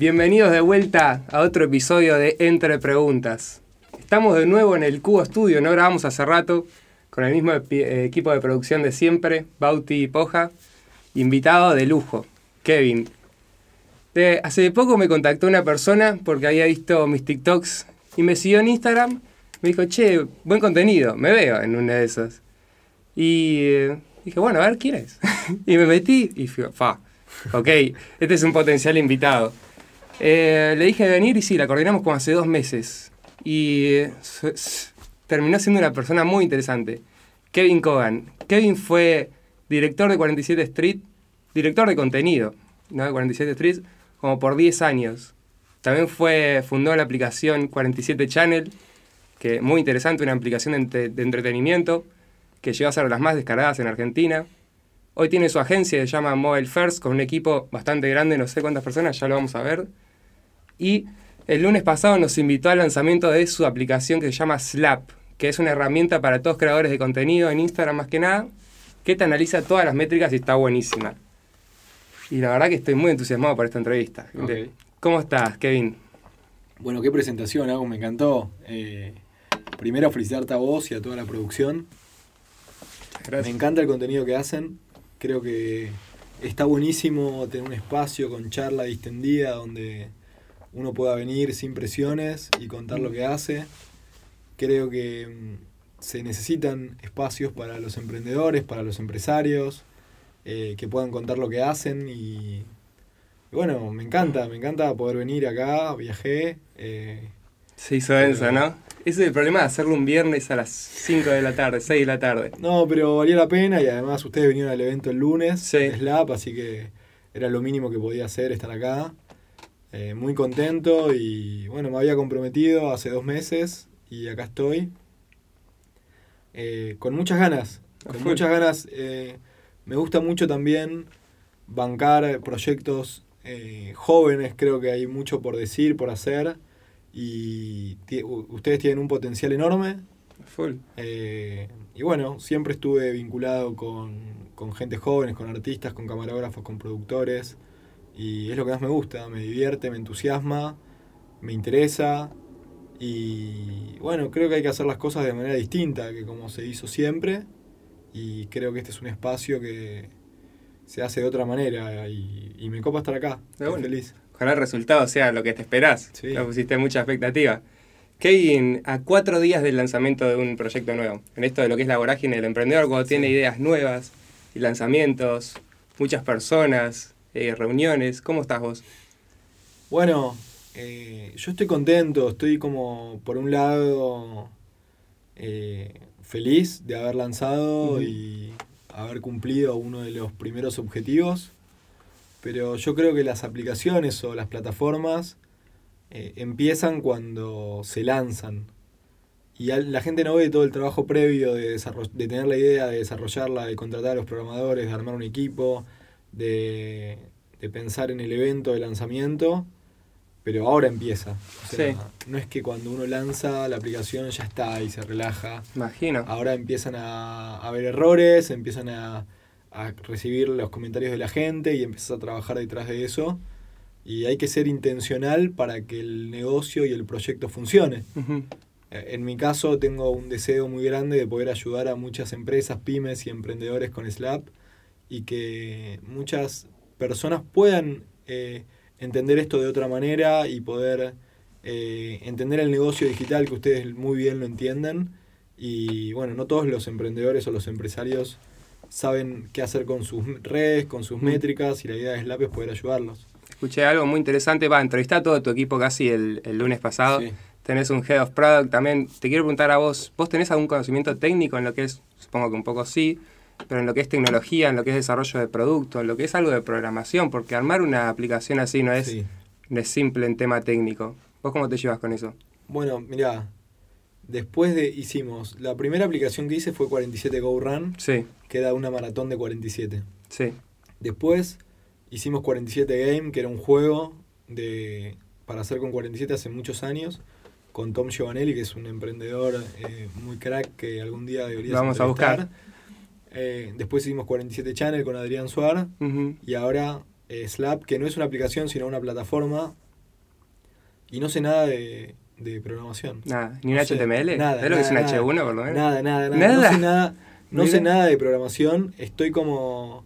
Bienvenidos de vuelta a otro episodio de Entre Preguntas. Estamos de nuevo en el Cubo Studio, no grabamos hace rato, con el mismo eh, equipo de producción de siempre, Bauti y Poja. Invitado de lujo, Kevin. De- hace poco me contactó una persona porque había visto mis TikToks y me siguió en Instagram. Me dijo, che, buen contenido, me veo en una de esas. Y eh, dije, bueno, a ver quién es. y me metí y fui, fa, ok, este es un potencial invitado. Eh, le dije de venir y sí, la coordinamos como hace dos meses. Y eh, terminó siendo una persona muy interesante. Kevin Cogan. Kevin fue director de 47 Street, director de contenido ¿no? de 47 Street, como por 10 años. También fue, fundó la aplicación 47 Channel, que muy interesante, una aplicación de, entre- de entretenimiento que llegó a ser las más descargadas en Argentina. Hoy tiene su agencia, se llama Mobile First, con un equipo bastante grande, no sé cuántas personas, ya lo vamos a ver. Y el lunes pasado nos invitó al lanzamiento de su aplicación que se llama Slap, que es una herramienta para todos creadores de contenido en Instagram más que nada, que te analiza todas las métricas y está buenísima. Y la verdad que estoy muy entusiasmado por esta entrevista. ¿Cómo estás, Kevin? Bueno, qué presentación, Agus, me encantó. Eh, primero felicitarte a vos y a toda la producción. Me encanta el contenido que hacen. Creo que está buenísimo tener un espacio con charla distendida donde uno pueda venir sin presiones y contar lo que hace. Creo que mm, se necesitan espacios para los emprendedores, para los empresarios, eh, que puedan contar lo que hacen y, y bueno, me encanta, me encanta poder venir acá, viajé. eh, Se hizo denso, ¿no? Ese es el problema de hacerlo un viernes a las 5 de la tarde, 6 de la tarde. No, pero valía la pena y además ustedes vinieron al evento el lunes, Sí. Slap, así que era lo mínimo que podía hacer estar acá. Eh, muy contento y bueno, me había comprometido hace dos meses y acá estoy. Eh, con muchas ganas, A con muchas ganas. eh, me gusta mucho también bancar proyectos jóvenes, creo que hay mucho por decir, por hacer. Y ustedes tienen un potencial enorme, Full. y bueno, siempre estuve vinculado con, con gente jóvenes, con artistas, con camarógrafos, con productores. Y es lo que más me gusta, me divierte, me entusiasma, me interesa. Y bueno, creo que hay que hacer las cosas de manera distinta que como se hizo siempre. Y creo que este es un espacio que se hace de otra manera. Y, y me copa estar acá. Estoy feliz. Ojalá el resultado sea lo que te esperás. Sí. Le pusiste mucha expectativa. Kevin, a cuatro días del lanzamiento de un proyecto nuevo, en esto de lo que es la vorágine del emprendedor, cuando Sí. tiene ideas nuevas y lanzamientos, muchas personas, eh, reuniones, ¿cómo estás vos? Bueno, eh, yo estoy contento, estoy como por un lado eh, feliz de haber lanzado y haber cumplido uno de los primeros objetivos, pero yo creo que las aplicaciones o las plataformas eh, empiezan cuando se lanzan. Y la gente no ve todo el trabajo previo de, de tener la idea, de desarrollarla, de contratar a los programadores, de armar un equipo, de, de pensar en el evento de lanzamiento, pero ahora empieza. O sea, Sí. No es que cuando uno lanza la aplicación ya está y se relaja. Imagino. Ahora empiezan a, a ver errores, empiezan a, a recibir los comentarios de la gente y empiezas a trabajar detrás de eso. Y hay que ser intencional para que el negocio y el proyecto funcione. Eh, En mi caso tengo un deseo muy grande de poder ayudar a muchas empresas, pymes y emprendedores con Slap y que muchas personas puedan eh, entender esto de otra manera y poder eh, entender el negocio digital que ustedes muy bien lo entienden. Y bueno, no todos los emprendedores o los empresarios saben qué hacer con sus redes, con sus Mm. métricas y la idea de Slap es poder ayudarlos. Escuché algo muy interesante, va, entrevisté a todo tu equipo casi el, el lunes pasado. Sí. Tenés un Head of Product también. Te quiero preguntar a vos, ¿vos tenés algún conocimiento técnico en lo que es, supongo que un poco sí, pero en lo que es tecnología, en lo que es desarrollo de producto, en lo que es algo de programación? Porque armar una aplicación así no es, Sí. no es simple en tema técnico. ¿Vos cómo te llevas con eso? Bueno, mirá, después de hicimos, la primera aplicación que hice fue 47 Go Run, Sí, que era una maratón de 47. sí. Después hicimos 47 Game, que era un juego de para hacer con 47 hace muchos años, con Tom Giovanelli, que es un emprendedor eh, muy crack que algún día deberías vamos a buscar. Eh, después hicimos 47 Channel con Adrián Suar y ahora eh, Slap, que no es una aplicación sino una plataforma y no sé nada de, programación. Nada, ni un HTML. Nada. ¿Es lo que es un H1 por lo menos? Nada, nada, nada. No sé nada, no sé nada de programación. Estoy como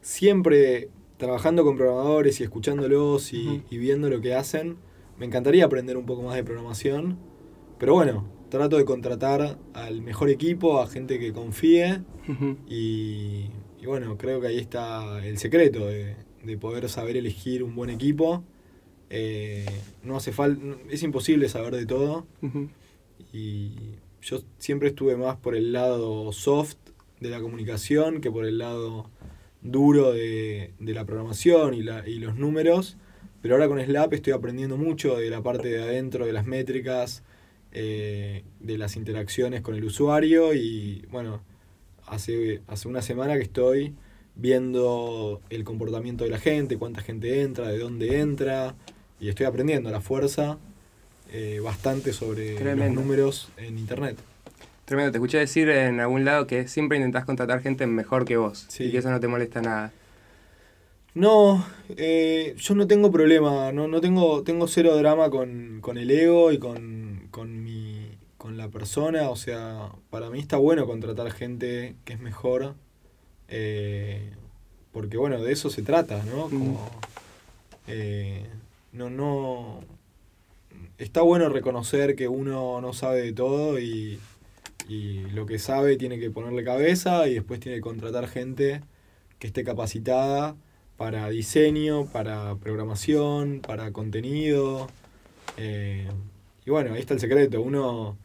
siempre trabajando con programadores y escuchándolos y, y viendo lo que hacen. Me encantaría aprender un poco más de programación. Pero bueno, trato de contratar al mejor equipo, a gente que confíe. y, bueno, creo que ahí está el secreto de, poder saber elegir un buen equipo. Eh, no hace falta, es imposible saber de todo. Y yo siempre estuve más por el lado soft de la comunicación que por el lado duro de, la programación y, la, y los números. Pero ahora con Slap estoy aprendiendo mucho de la parte de adentro, de las métricas, eh, de las interacciones con el usuario y bueno, hace, hace una semana que estoy viendo el comportamiento de la gente, cuánta gente entra, de dónde entra y estoy aprendiendo a la fuerza eh, bastante sobre los números en internet. Tremendo, te escuché decir en algún lado que siempre intentás contratar gente mejor que vos y que eso no te molesta nada. No, eh, yo no tengo problema, no, no tengo, tengo cero drama con, con el ego y con, con, mi, con la persona. O sea, para mí está bueno contratar gente que es mejor. Eh, porque bueno, de eso se trata, ¿no? Como, eh, no, no. Está bueno reconocer que uno no sabe de todo y, y lo que sabe tiene que ponerle cabeza y después tiene que contratar gente que esté capacitada para diseño, para programación, para contenido. Eh, y bueno, ahí está el secreto. Uno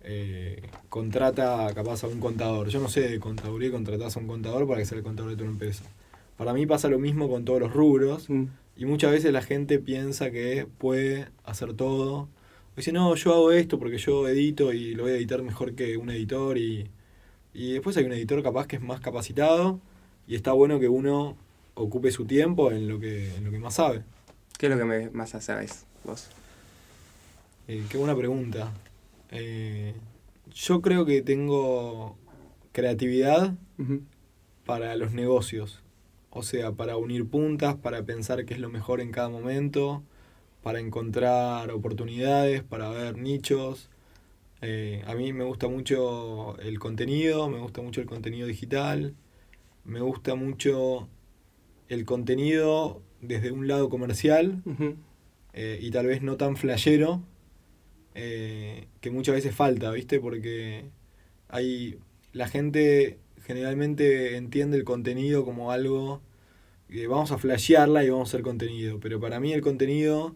eh, contrata capaz a un contador. Yo no sé de contaduría, contratás a un contador para que sea el contador de tu empresa. Para mí pasa lo mismo con todos los rubros. Mm. Y muchas veces la gente piensa que puede hacer todo. dice, no, yo hago esto porque yo edito y lo voy a editar mejor que un editor. Y, y después hay un editor capaz que es más capacitado. Y está bueno que uno ocupe su tiempo en lo que, en lo que más sabe. ¿Qué es lo que más hacéis vos? Eh, qué buena pregunta. Eh, yo creo que tengo creatividad para los negocios. O sea, para unir puntas, para pensar qué es lo mejor en cada momento, para encontrar oportunidades, para ver nichos. Eh, a mí me gusta mucho el contenido, me gusta mucho el contenido digital, me gusta mucho el contenido desde un lado comercial y tal vez no tan flashero, eh, que muchas veces falta, ¿viste? Porque hay la gente generalmente entiende el contenido como algo que vamos a flashearla y vamos a hacer contenido, pero para mí el contenido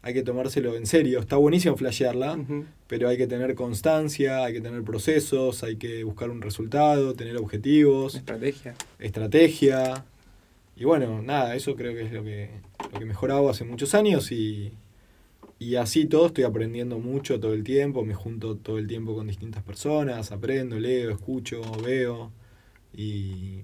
hay que tomárselo en serio. Está buenísimo flashearla, pero hay que tener constancia, hay que tener procesos, hay que buscar un resultado, tener objetivos. Estrategia. Estrategia. Y bueno, nada, eso creo que es lo que, lo que mejor hago hace muchos años y, y así todo estoy aprendiendo mucho todo el tiempo, me junto todo el tiempo con distintas personas, aprendo, leo, escucho, veo y,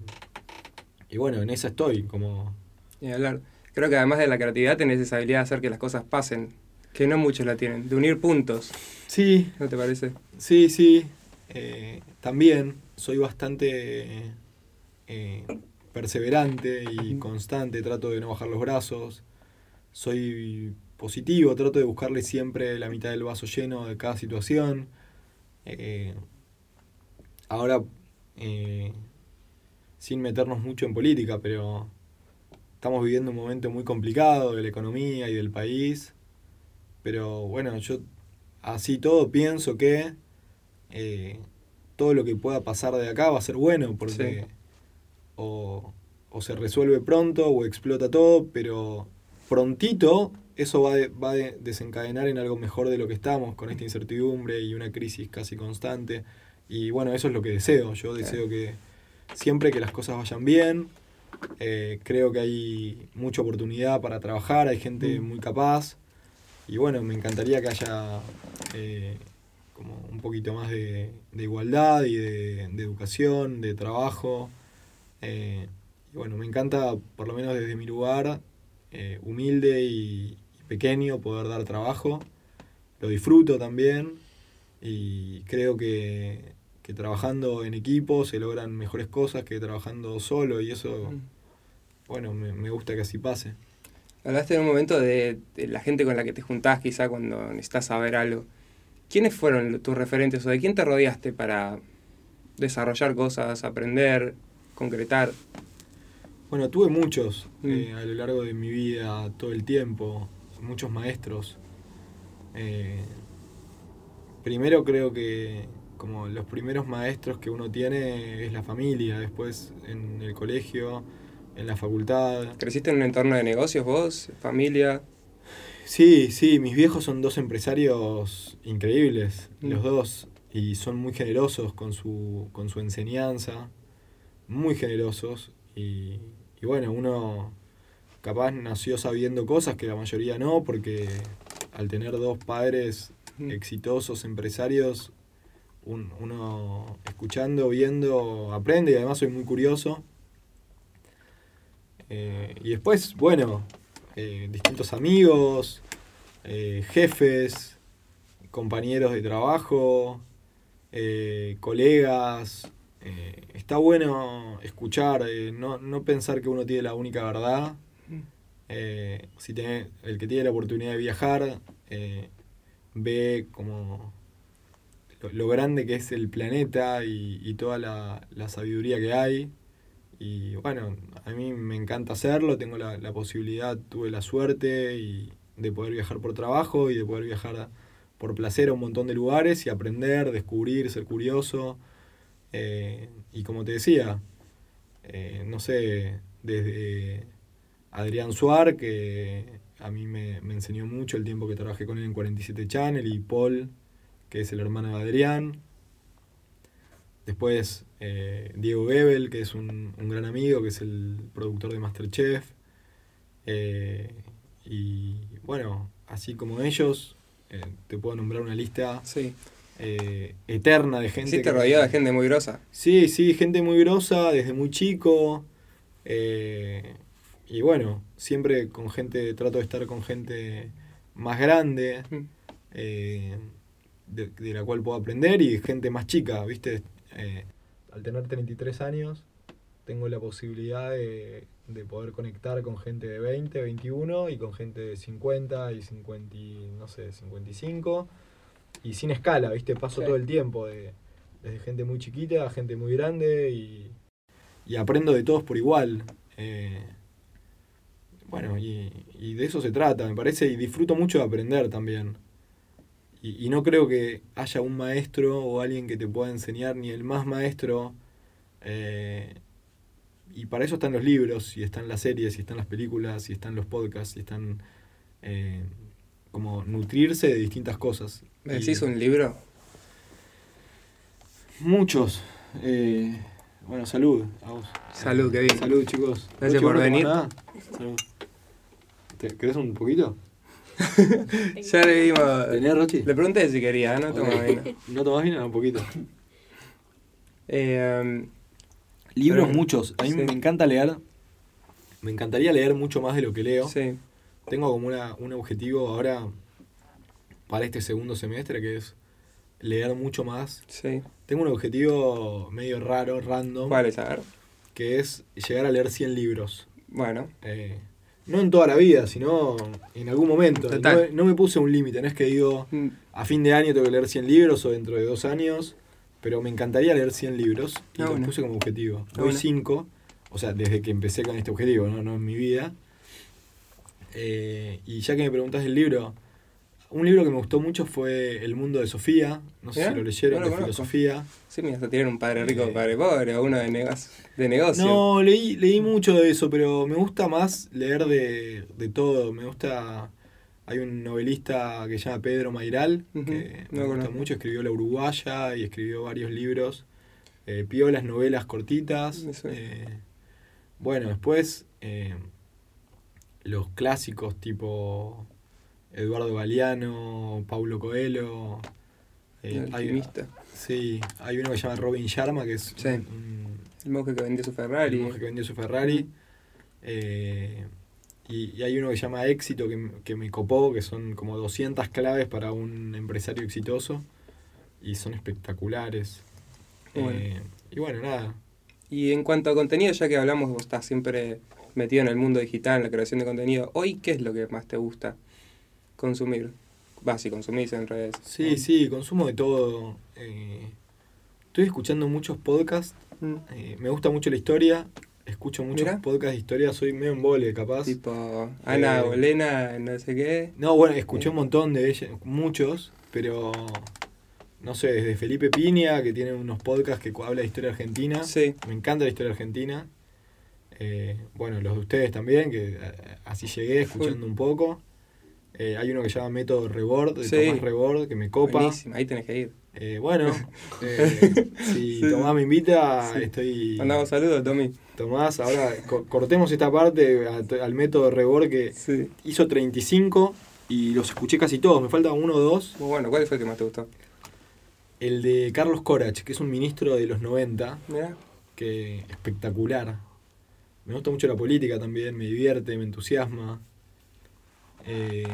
y bueno, en esa estoy, como... Y hablar. Creo que además de la creatividad tenés esa habilidad de hacer que las cosas pasen, que no muchos la tienen, de unir puntos. Sí. ¿No te parece? Sí, sí. Eh, también soy bastante eh, perseverante y constante, trato de no bajar los brazos. Soy positivo, trato de buscarle siempre la mitad del vaso lleno de cada situación. Eh, ahora, eh, sin meternos mucho en política, pero estamos viviendo un momento muy complicado de la economía y del país. Pero bueno, yo así todo pienso que eh, todo lo que pueda pasar de acá va a ser bueno, porque o, o se resuelve pronto o explota todo, pero prontito eso va, va a desencadenar en algo mejor de lo que estamos, con esta incertidumbre y una crisis casi constante. Y bueno, eso es lo que deseo. Yo deseo que siempre que las cosas vayan bien, eh, creo que hay mucha oportunidad para trabajar, hay gente mm. muy capaz. Y bueno, me encantaría que haya eh, como un poquito más de, igualdad y de, educación, de trabajo. Eh, y bueno, me encanta, por lo menos desde mi lugar, humilde y, pequeño poder dar trabajo. Lo disfruto también y creo que, trabajando en equipo se logran mejores cosas que trabajando solo y eso, bueno, me, gusta que así pase. Hablaste en un momento de, la gente con la que te juntás quizá cuando necesitas saber algo. ¿Quiénes fueron tus referentes o de quién te rodeaste para desarrollar cosas, aprender, concretar? Bueno, tuve muchos mm. eh, a lo largo de mi vida, todo el tiempo, muchos maestros. Eh, primero creo que como los primeros maestros que uno tiene es la familia, después en el colegio, en la facultad. ¿Creciste en un entorno de negocios vos, familia? Sí, sí, mis viejos son dos empresarios increíbles, mm. los dos, y son muy generosos con su, con su enseñanza, muy generosos, y, y bueno, uno capaz nació sabiendo cosas que la mayoría no, porque al tener dos padres mm. exitosos, empresarios, uno escuchando, viendo, aprende y además soy muy curioso. Eh, y después, bueno, eh, distintos amigos, eh, jefes, compañeros de trabajo, colegas. está bueno escuchar, no, no, pensar que uno tiene la única verdad. Si tiene, el que tiene la oportunidad de viajar, ve como lo, grande que es el planeta y, toda la, sabiduría que hay. Y bueno, a mí me encanta hacerlo, tengo la, posibilidad, tuve la suerte y de poder viajar por trabajo y de poder viajar por placer a un montón de lugares y aprender, descubrir, ser curioso. Eh, y como te decía, eh, no sé, desde Adrián Suar, que a mí me, me, enseñó mucho el tiempo que trabajé con él en 47 Channel, y Paul, que es el hermano de Adrián. Después eh, Diego Gebel, que es un, gran amigo, que es el productor de Masterchef. Eh, y bueno, así como ellos, eh, te puedo nombrar una lista eterna de gente. Sí, te rodeó de gente muy grosa. Sí, sí, gente muy grosa desde muy chico. Y bueno, siempre con gente, trato de estar con gente más grande. Mm de, la cual puedo aprender y gente más chica, ¿viste? Eh, al tener 33 años, tengo la posibilidad de, poder conectar con gente de 20, 21 y con gente de 50 y 50, no sé, 55. Y sin escala, ¿viste? Paso todo el tiempo de, desde gente muy chiquita a gente muy grande y, y aprendo de todos por igual. Eh, bueno, y, y, de eso se trata, me parece, y disfruto mucho de aprender también. Y, no creo que haya un maestro o alguien que te pueda enseñar, ni el más maestro. Eh, y para eso están los libros, y están las series, y están las películas, y están los podcasts, y están eh, como nutrirse de distintas cosas. ¿Me decís un libro? Muchos. Eh, bueno, salud a vos. Salud, Kevin. Salud, chicos. Gracias por venir. Salud. ¿Querés un poquito? ya le dimos. ¿Tenía Rochi? Le pregunté si quería, ¿no? Toma vino. ¿No tomás vino? Un poquito. Eh, um, Libros muchos. A mí me encanta leer. Me encantaría leer mucho más de lo que leo. Sí. Tengo como una, un objetivo ahora para este segundo semestre que es leer mucho más. Sí. Tengo un objetivo medio raro, random. ¿Cuál es? A ver. Que es llegar a leer 100 libros. Bueno. Eh, no en toda la vida, sino en algún momento. No, me puse un límite, no es que digo, mm. a fin de año tengo que leer 100 libros o dentro de dos años, pero me encantaría leer 100 libros y ah, lo puse como objetivo. Hoy 5, o sea, desde que empecé con este objetivo, no, no en mi vida. Eh, y ya que me preguntas el libro, un libro que me gustó mucho fue El mundo de Sofía, no sé si lo leyeron, de filosofía. Sí, mira, hasta tienen un padre rico, un padre pobre, o uno de, de negocio. No, leí, leí mucho de eso, pero me gusta más leer de, de todo. Me gusta. Hay un novelista que se llama Pedro Mairal, que me gusta mucho, escribió La Uruguaya y escribió varios libros. Eh, piolas, novelas cortitas. Eh, bueno, después eh, los clásicos tipo Eduardo Galeano, Paulo Coelho. Eh, hay, sí, hay uno que se llama Robin Sharma, que es el monje que vendió su Ferrari. El monje que vendió su Ferrari. Eh, y, hay uno que se llama Éxito, que, me copó, que son como 200 claves para un empresario exitoso. Y son espectaculares. Eh, y bueno, nada. Y en cuanto a contenido, ya que hablamos, vos estás siempre metido en el mundo digital, en la creación de contenido. Hoy, ¿qué es lo que más te gusta consumir? Va, si consumís en redes. Sí, sí, consumo de todo. Eh, estoy escuchando muchos podcasts. Mm. eh, me gusta mucho la historia. Escucho muchos podcasts de historia. Soy medio embole, capaz. Tipo, Ana Eh, Bolena, no sé qué. No, bueno, escuché un montón de ellos, muchos, pero no sé, desde Felipe Piña, que tiene unos podcasts que habla de historia argentina. Sí, Me encanta la historia argentina. Eh, bueno, los de ustedes también, que así llegué escuchando un poco. Eh, hay uno que se llama Método Rebord, de Sí. Tomás Rebord, que me copa. buenísimo, ahí tenés que ir. Eh, bueno, eh, si Sí. Tomás me invita, Sí. estoy... Mandamos saludos, Tommy. Tomás, ahora co- cortemos esta parte a- al Método Rebord que hizo 35 y los escuché casi todos, me falta uno o dos. Muy bueno, ¿cuál fue el que más te gustó? El de Carlos Corach, que es un ministro de los 90, Mira, que espectacular. Me gusta mucho la política también, me divierte, me entusiasma. Eh,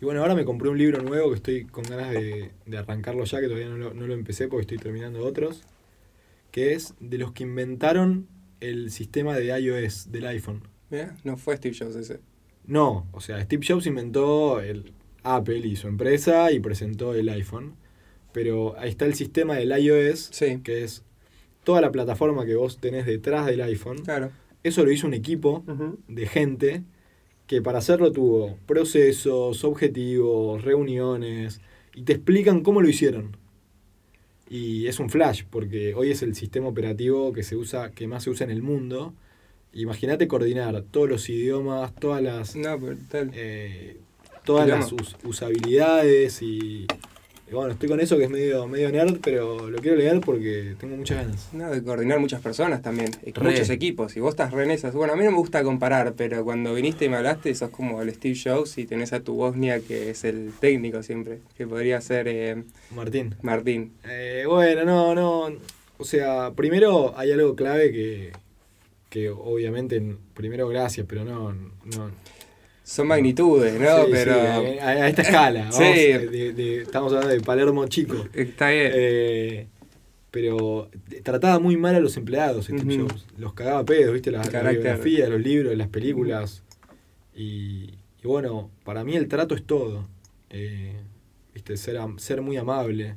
y bueno, ahora me compré un libro nuevo que estoy con ganas de, de arrancarlo ya, que todavía no lo, no lo empecé porque estoy terminando otros, que es de los que inventaron el sistema de iOS del iPhone. mira, no fue Steve Jobs ese. No, o sea, Steve Jobs inventó el Apple y su empresa y presentó el iPhone. Pero ahí está el sistema del iOS, Sí, que es toda la plataforma que vos tenés detrás del iPhone. claro. Eso lo hizo un equipo de gente que para hacerlo tuvo procesos, objetivos, reuniones, y te explican cómo lo hicieron. Y es un flash, porque hoy es el sistema operativo que se usa, que más se usa en el mundo. Imagínate coordinar todos los idiomas, todas las No, eh, todas las us- usabilidades y, y bueno, estoy con eso que es medio, medio nerd, pero lo quiero leer porque tengo muchas ganas. No, de coordinar muchas personas también, Re. muchos equipos. Y vos estás re en esas. Bueno, a mí no me gusta comparar, pero cuando viniste y me hablaste, sos como el Steve Jobs y tenés a tu Bosnia, que es el técnico siempre, que podría ser eh, Martín. Martín. Eh, bueno, no, no. O sea, primero hay algo clave que, que obviamente, primero gracias, pero no. no Son magnitudes, ¿no? Sí, pero sí, a, a esta escala. vamos, Sí. de- de- estamos hablando de Palermo chico. está bien. Eh, pero trataba muy mal a los empleados Steve. Jobs. Los cagaba pedos, ¿viste? La, El la carácter. biografía, los libros, las películas. Y, y bueno, para mí el trato es todo. Eh, ¿viste? Ser, am- ser muy amable.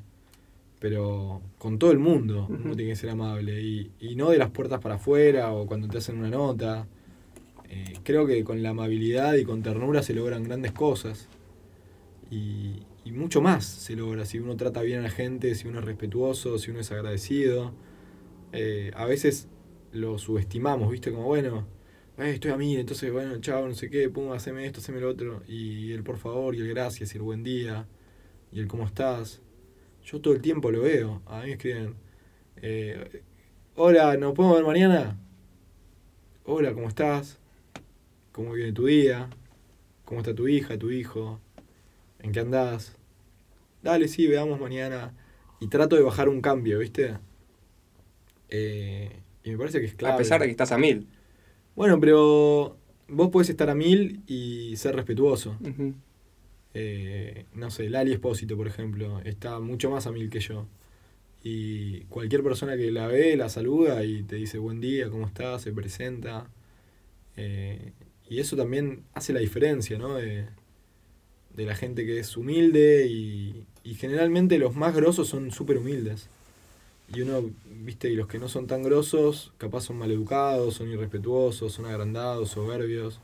Pero con todo el mundo Ujú. uno tiene que ser amable. Y, y no de las puertas para afuera o cuando te hacen una nota. Eh, creo que con la amabilidad y con ternura se logran grandes cosas. Y, mucho más se logra si uno trata bien a la gente, si uno es respetuoso, si uno es agradecido. Eh, a veces lo subestimamos, ¿viste? Como, bueno, eh, estoy a mí, entonces, bueno, chao, no sé qué, pum, haceme esto, haceme lo otro. Y el por favor, y el gracias, y el buen día, y el cómo estás. Yo todo el tiempo lo veo. A mí me escriben, hola, ¿nos podemos ver mañana? Hola, ¿cómo estás? ¿Cómo viene tu día? ¿Cómo está tu hija, tu hijo? ¿En qué andás? Dale, sí, veamos mañana. Y trato de bajar un cambio, ¿viste? Eh, y me parece que es clave. a pesar de que estás a mil. Bueno, pero vos podés estar a mil y ser respetuoso. Eh, no sé, Lali Espósito, por ejemplo, está mucho más a mil que yo. Y cualquier persona que la ve, la saluda y te dice buen día, ¿cómo estás? Se presenta. Eh, y eso también hace la diferencia, ¿no? De, de la gente que es humilde y, y generalmente los más grosos son súper humildes. Y uno, viste, y los que no son tan grosos, capaz son maleducados, son irrespetuosos, son agrandados, soberbios.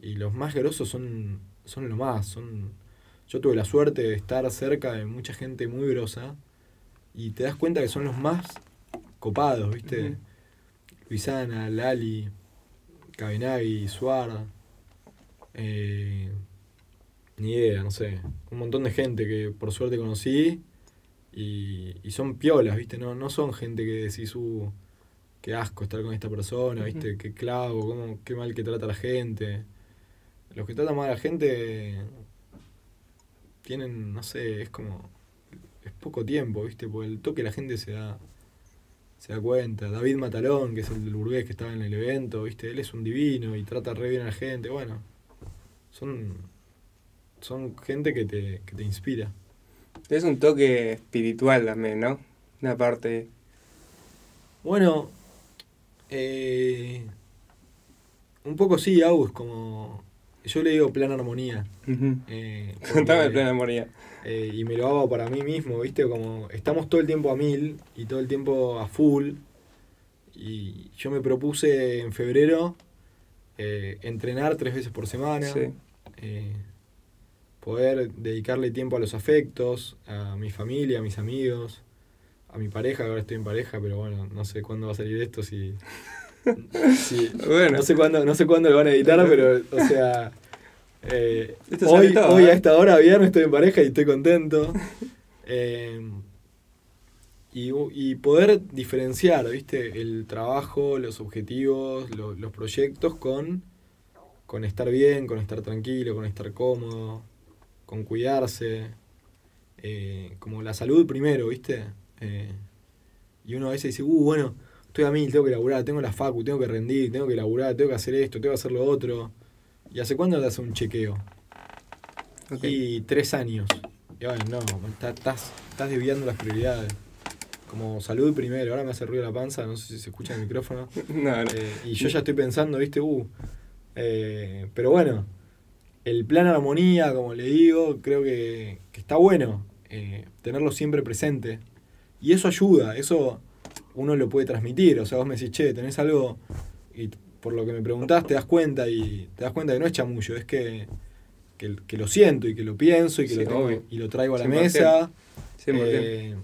Y los más grosos son, son lo más. Son... Yo tuve la suerte de estar cerca de mucha gente muy grosa y te das cuenta que son los más copados, ¿viste? Luisana, Lali, Cabenagui, Suar, eh, ni idea, no sé. Un montón de gente que por suerte conocí y, y son piolas, ¿viste? No, no son gente que decís, uh, qué asco estar con esta persona, ¿viste? Qué clavo, cómo, qué mal que trata a la gente. Los que tratan mal a la gente tienen, no sé, es como. Es poco tiempo, ¿viste? Porque el toque la gente se da. Se da cuenta. David Matalón, que es el del burgués que estaba en el evento, ¿viste? Él es un divino y trata re bien a la gente. Bueno, son. Son gente que te, que te inspira. Es un toque espiritual también, ¿no? Una parte. Bueno, eh, un poco sí, Agus, como. Yo le digo plan armonía. eh, Contame el plan armonía. Eh, y me lo hago para mí mismo, ¿viste? Como estamos todo el tiempo a mil y todo el tiempo a full. Y yo me propuse en febrero eh, entrenar tres veces por semana. Eh, poder dedicarle tiempo a los afectos, a mi familia, a mis amigos, a mi pareja, ahora estoy en pareja, pero bueno, no sé cuándo va a salir esto, si... no sé cuándo, no sé cuándo lo van a editar, pero, o sea, eh, hoy, hoy a ¿eh? esta hora, viernes, estoy en pareja y estoy contento. Eh, y, poder diferenciar, ¿viste? El trabajo, los objetivos, los proyectos con, con estar bien, con estar tranquilo, con estar cómodo, con cuidarse. como la salud primero, ¿viste? y uno a veces dice, uh, bueno, estoy a mil, tengo que laburar, tengo la facu, tengo que rendir, tengo que laburar, tengo que hacer esto, tengo que hacer lo otro. ¿Y hace cuándo te hace un chequeo? Y tres años. Y bueno, no, estás, estás desviando las prioridades. Como salud primero, ahora me hace ruido la panza, no sé si se escucha el micrófono. Eh, y yo ya estoy pensando, viste, uh. Eh, pero bueno, el plan armonía, como le digo, creo que, está bueno eh, tenerlo siempre presente. Y eso ayuda, eso uno lo puede transmitir. O sea, vos me decís, che, tenés algo y por lo que me preguntás te das cuenta y te das cuenta que no es chamullo, es que, que, lo siento y que lo pienso y que lo, y lo traigo a la mesa. Eh,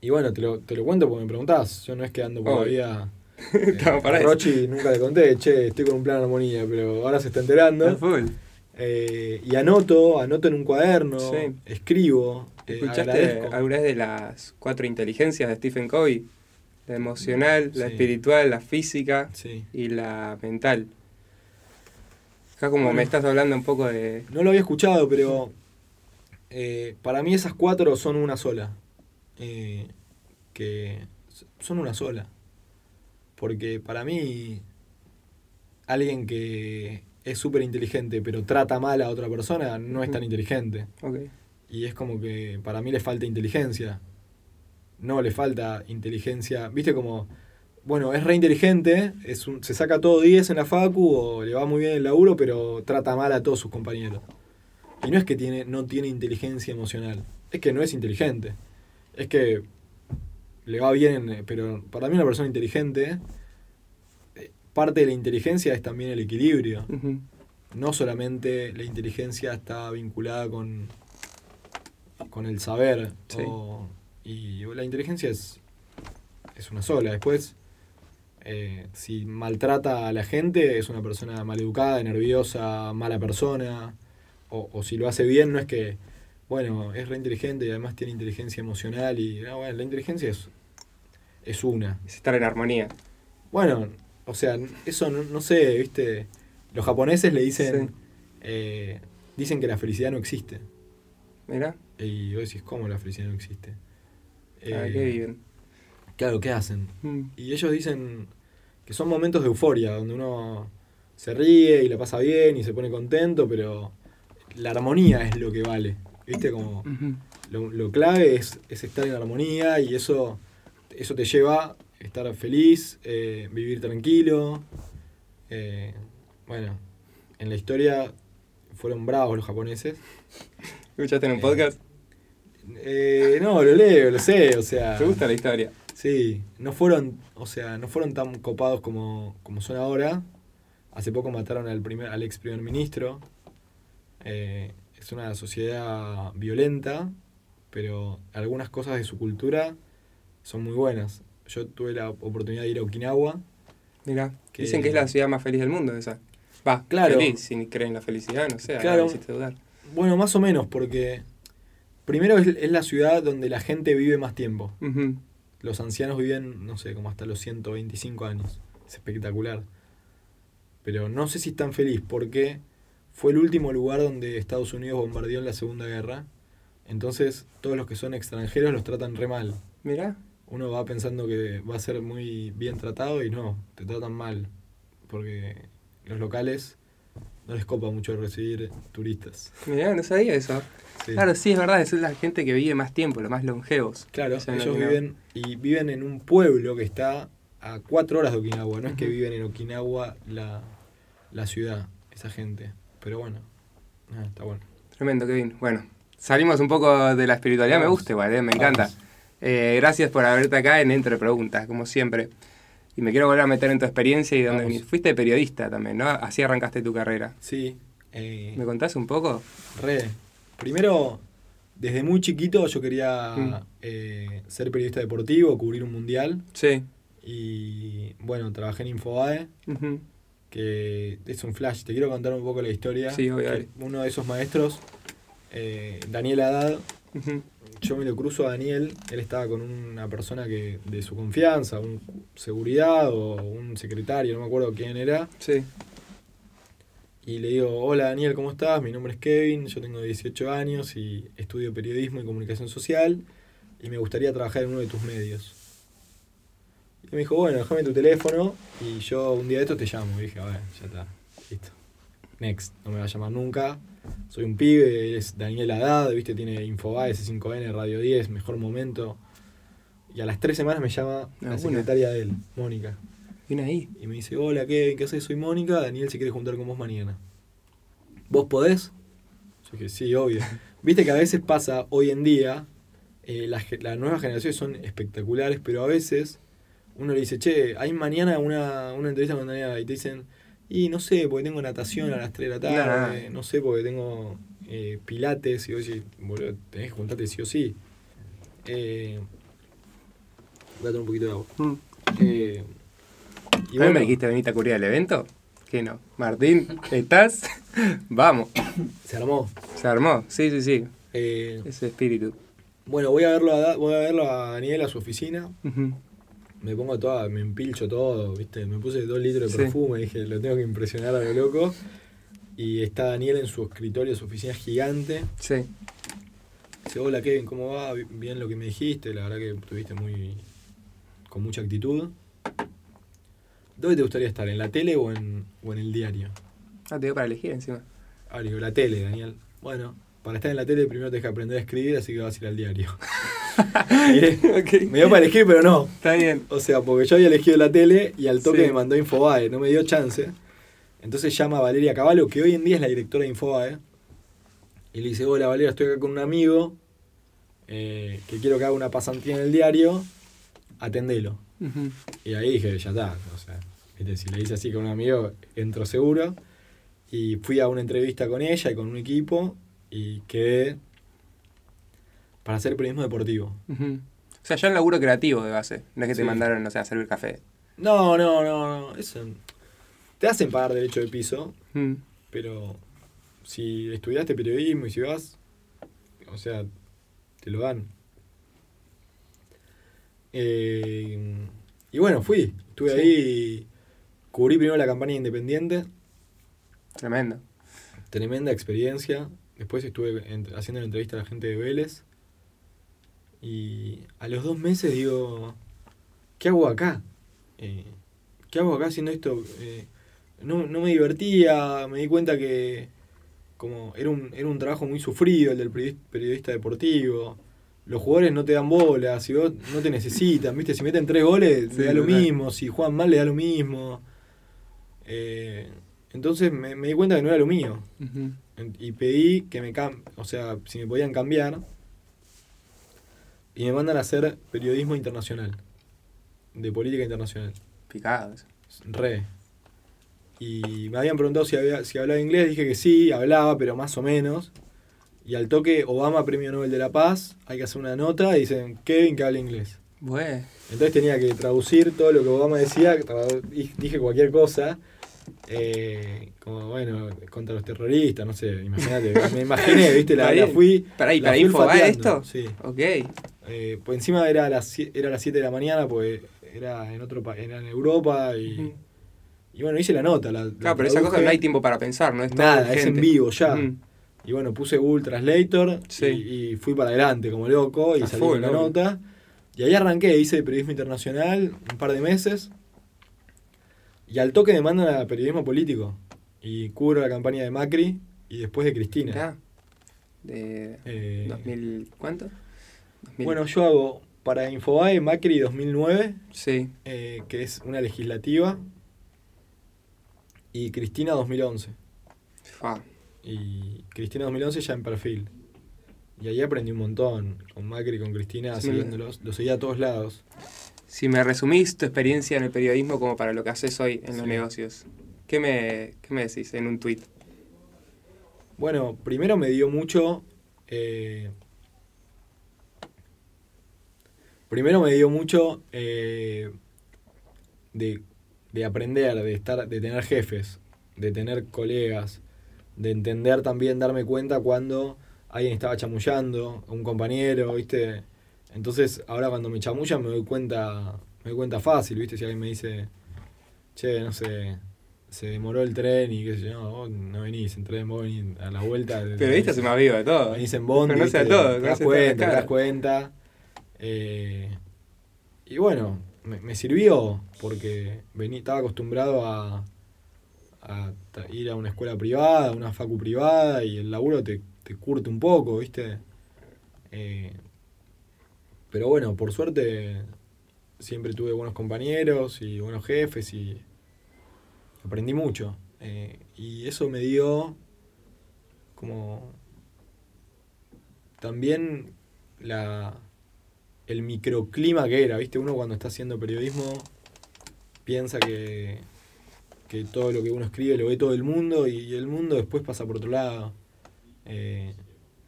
y bueno, te lo, te lo cuento porque me preguntás. Yo no es que ando por la vida. Eh, Rochi nunca le conté, che, estoy con un plan de armonía, pero ahora se está enterando. Eh, y anoto, anoto en un cuaderno, escribo. ¿Escuchaste alguna vez de las cuatro inteligencias de Stephen Covey? La emocional, la espiritual, la física y la mental. Acá como me estás hablando un poco de... No lo había escuchado, pero eh, para mí esas cuatro son una sola. Eh, que son una sola. Porque para mí, alguien que es súper inteligente pero trata mal a otra persona no es tan inteligente. Y es como que para mí le falta inteligencia no le falta inteligencia. Viste como, bueno, es re inteligente, es se saca todo 10 en la facu o le va muy bien el laburo, pero trata mal a todos sus compañeros. Y no es que tiene, no tiene inteligencia emocional, es que no es inteligente. Es que le va bien, pero para mí una persona inteligente, parte de la inteligencia es también el equilibrio. No solamente la inteligencia está vinculada con, con el saber o y la inteligencia es, es una sola. Después, eh, si maltrata a la gente, es una persona maleducada, nerviosa, mala persona. O, si lo hace bien, no es que, bueno, es re inteligente y además tiene inteligencia emocional. y no, bueno, La inteligencia es, es una. Es estar en armonía. Bueno, o sea, eso no, sé, ¿viste? Los japoneses le dicen, eh, dicen que la felicidad no existe. Mira. Y vos decís, ¿cómo la felicidad no existe? Ah, qué viven. Claro, ¿qué hacen? Mm. Y ellos dicen que son momentos de euforia, donde uno se ríe y la pasa bien y se pone contento, pero la armonía es lo que vale. ¿Viste? Como lo, clave es, estar en armonía y eso, eso te lleva estar feliz, eh, vivir tranquilo. Eh, bueno, en la historia fueron bravos los japoneses. ¿Escuchaste en un podcast? Eh, no, lo leo, lo sé, o sea. ¿Te gusta la historia? Sí, no fueron, o sea, no fueron tan copados como, como son ahora. Hace poco mataron al primer, al ex primer ministro. Eh, es una sociedad violenta, pero algunas cosas de su cultura son muy buenas. Yo tuve la oportunidad de ir a Okinawa. Mira, dicen que es la ciudad más feliz del mundo esa. Va, claro. Feliz, si creen en la felicidad, no sé, claro. dudar. Bueno, más o menos, porque Primero es, la ciudad donde la gente vive más tiempo. Los ancianos viven, no sé, como hasta los 125 años. Es espectacular. Pero no sé si están feliz porque fue el último lugar donde Estados Unidos bombardeó en la Segunda Guerra. Entonces, todos los que son extranjeros los tratan re mal. Mira. Uno va pensando que va a ser muy bien tratado y no, te tratan mal. Porque los locales no les copa mucho recibir turistas. Mirá, no sabía eso. Claro, sí, es verdad, es la gente que vive más tiempo, los más longevos. Claro, ellos viven y viven en un pueblo que está a cuatro horas de Okinawa, no es que viven en Okinawa, la, la ciudad, esa gente. Pero bueno, está bueno. Tremendo, Kevin. Bueno, salimos un poco de la espiritualidad, me gusta igual, ¿eh? me encanta. Eh, gracias por haberte acá en Entre Preguntas, como siempre. Y me quiero volver a meter en tu experiencia y donde fuiste periodista también, ¿no? Así arrancaste tu carrera. Sí. Eh, ¿Me contás un poco? Re. Primero, desde muy chiquito yo quería mm. eh, ser periodista deportivo, cubrir un mundial. Sí. Y bueno, trabajé en Infobae, que es un flash. Te quiero contar un poco la historia. Sí, obviamente. Uno de esos maestros, Daniel Haddad, yo me lo cruzo a Daniel, él estaba con una persona que de su confianza, un seguridad o un secretario, no me acuerdo quién era. Sí. Y le digo, hola Daniel, ¿cómo estás? Mi nombre es Kevin, yo tengo 18 años y estudio periodismo y comunicación social y me gustaría trabajar en uno de tus medios. Y me dijo, bueno, déjame tu teléfono y yo un día de esto te llamo. Y dije, a ver, ya está, listo. Next, no me va a llamar nunca soy un pibe, es Daniel Haddad, viste, tiene Infobae, S5N, Radio 10, mejor momento. Y a las tres semanas me llama la ah, secretaria de él, Mónica. Viene ahí. Y me dice, hola Kevin, ¿qué haces? Soy Mónica, Daniel se quiere juntar con vos mañana. ¿Vos podés? Yo dije, sí, obvio. Viste que a veces pasa, hoy en día, eh, las, nuevas generaciones son espectaculares, pero a veces uno le dice, che, hay mañana una, una entrevista con Daniel y te dicen, y no sé, porque tengo natación a las 3 de la tarde, no sé, porque tengo eh, pilates, y vos decís, boludo, tenés que juntarte sí o sí. Eh, voy a tomar un poquito de agua. Mm. Eh, y bueno, me dijiste venite a cubrir el evento? Que no. Martín, ¿estás? Vamos. Se armó. Se armó, sí, sí, sí. Ese espíritu. Bueno, voy a verlo a, voy a verlo a Daniel a su oficina me pongo toda, me empilcho todo, ¿viste? Me puse dos litros de perfume, dije, lo tengo que impresionar a lo loco. Y está Daniel en su escritorio, su oficina gigante. Sí. Dice, hola Kevin, ¿cómo va? Bien lo que me dijiste, la verdad que estuviste muy. con mucha actitud. ¿Dónde te gustaría estar? ¿En la tele o en, o en el diario? Ah, te digo para elegir encima. Ah, digo, la tele, Daniel. Bueno, para estar en la tele primero tienes que aprender a escribir, así que vas a ir al diario. Me dio para elegir, pero no. Está bien. O sea, porque yo había elegido la tele y al toque me mandó Infobae, no me dio chance. Entonces llama a Valeria Cavallo, que hoy en día es la directora de Infobae. Y le dice, hola Valeria, estoy acá con un amigo eh, que quiero que haga una pasantía en el diario, atendelo. Y ahí dije, ya está. O sea, si le dice así con un amigo, entro seguro. Y fui a una entrevista con ella y con un equipo y quedé para hacer periodismo deportivo. O sea, ya un laburo creativo de base. No es que te mandaron, no sé, a servir café. No, no, no, no. Eso. Te hacen pagar derecho de piso. Pero si estudiaste periodismo y si vas, o sea, te lo dan. Eh, y bueno, fui. Estuve ahí y cubrí primero la campaña independiente. Tremendo. Tremenda experiencia. Después estuve haciendo la entrevista a la gente de Vélez. Y a los dos meses digo, ¿qué hago acá? Eh, ¿Qué hago acá haciendo esto? Eh, no, me divertía, me di cuenta que como era un, era un trabajo muy sufrido el del periodista deportivo. Los jugadores no te dan bolas, si vos no te necesitan, ¿viste? Si meten tres goles, le da lo mismo, si juegan mal, le da lo mismo. Eh, entonces me, di cuenta que no era lo mío. Y pedí que me o sea, si me podían cambiar y me mandan a hacer periodismo internacional, de política internacional. Picado Re. Y me habían preguntado si, había, si hablaba inglés, dije que sí, hablaba, pero más o menos. Y al toque, Obama, Premio Nobel de la Paz, hay que hacer una nota y dicen, Kevin que habla inglés. Bueno. Entonces tenía que traducir todo lo que Obama decía, dije cualquier cosa. Eh, como bueno, contra los terroristas, no sé, imagínate, me imaginé, viste, la, la fui. ¿Para ahí, para info esto? Sí. Ok. Eh, pues encima era a, las, era las 7 de la mañana, pues era en otro era en Europa y, y bueno, hice la nota. La, claro, pero esa cosa no hay tiempo para pensar, ¿no? Es Nada, es en vivo ya. Y bueno, puse Google Translator y, fui para adelante como loco y salí la nota. Y ahí arranqué, hice periodismo internacional un par de meses. Y al toque me mandan a periodismo político. Y cubro la campaña de Macri y después de Cristina. ¿De eh, 2000 cuánto? Bueno, yo hago para Infobae Macri 2009, sí. Eh, que es una legislativa. Y Cristina 2011. Y Cristina 2011 ya en perfil. Y ahí aprendí un montón, con Macri, con Cristina, siguiéndolos. Lo seguía a todos lados. Si me resumís tu experiencia en el periodismo como para lo que haces hoy en los negocios, ¿qué me, ¿qué me decís en un tuit? Bueno, primero me dio mucho... Eh, primero me dio mucho eh, de, de, aprender, de, estar, de tener jefes, de tener colegas, de entender también, darme cuenta cuando alguien estaba chamullando, un compañero, ¿viste? Entonces, ahora cuando me chamullan me doy cuenta, me doy cuenta fácil, ¿viste? Si alguien me dice, che, no sé, se demoró el tren y qué sé yo, vos no venís en tren, vos venís a la vuelta. Pero viste, se más vivo de todo. Venís en Bond, no sé todo, te das cuenta, te das cuenta. Eh, y bueno, me, me, sirvió porque vení, estaba acostumbrado a, a ir a una escuela privada, una facu privada y el laburo te, te curte un poco, ¿viste? Eh, pero bueno, por suerte siempre tuve buenos compañeros y buenos jefes y aprendí mucho. Eh, y eso me dio como también la, el microclima que era, ¿viste? Uno cuando está haciendo periodismo piensa que que todo lo que uno escribe lo ve todo el mundo y el mundo después pasa por otro lado. Eh,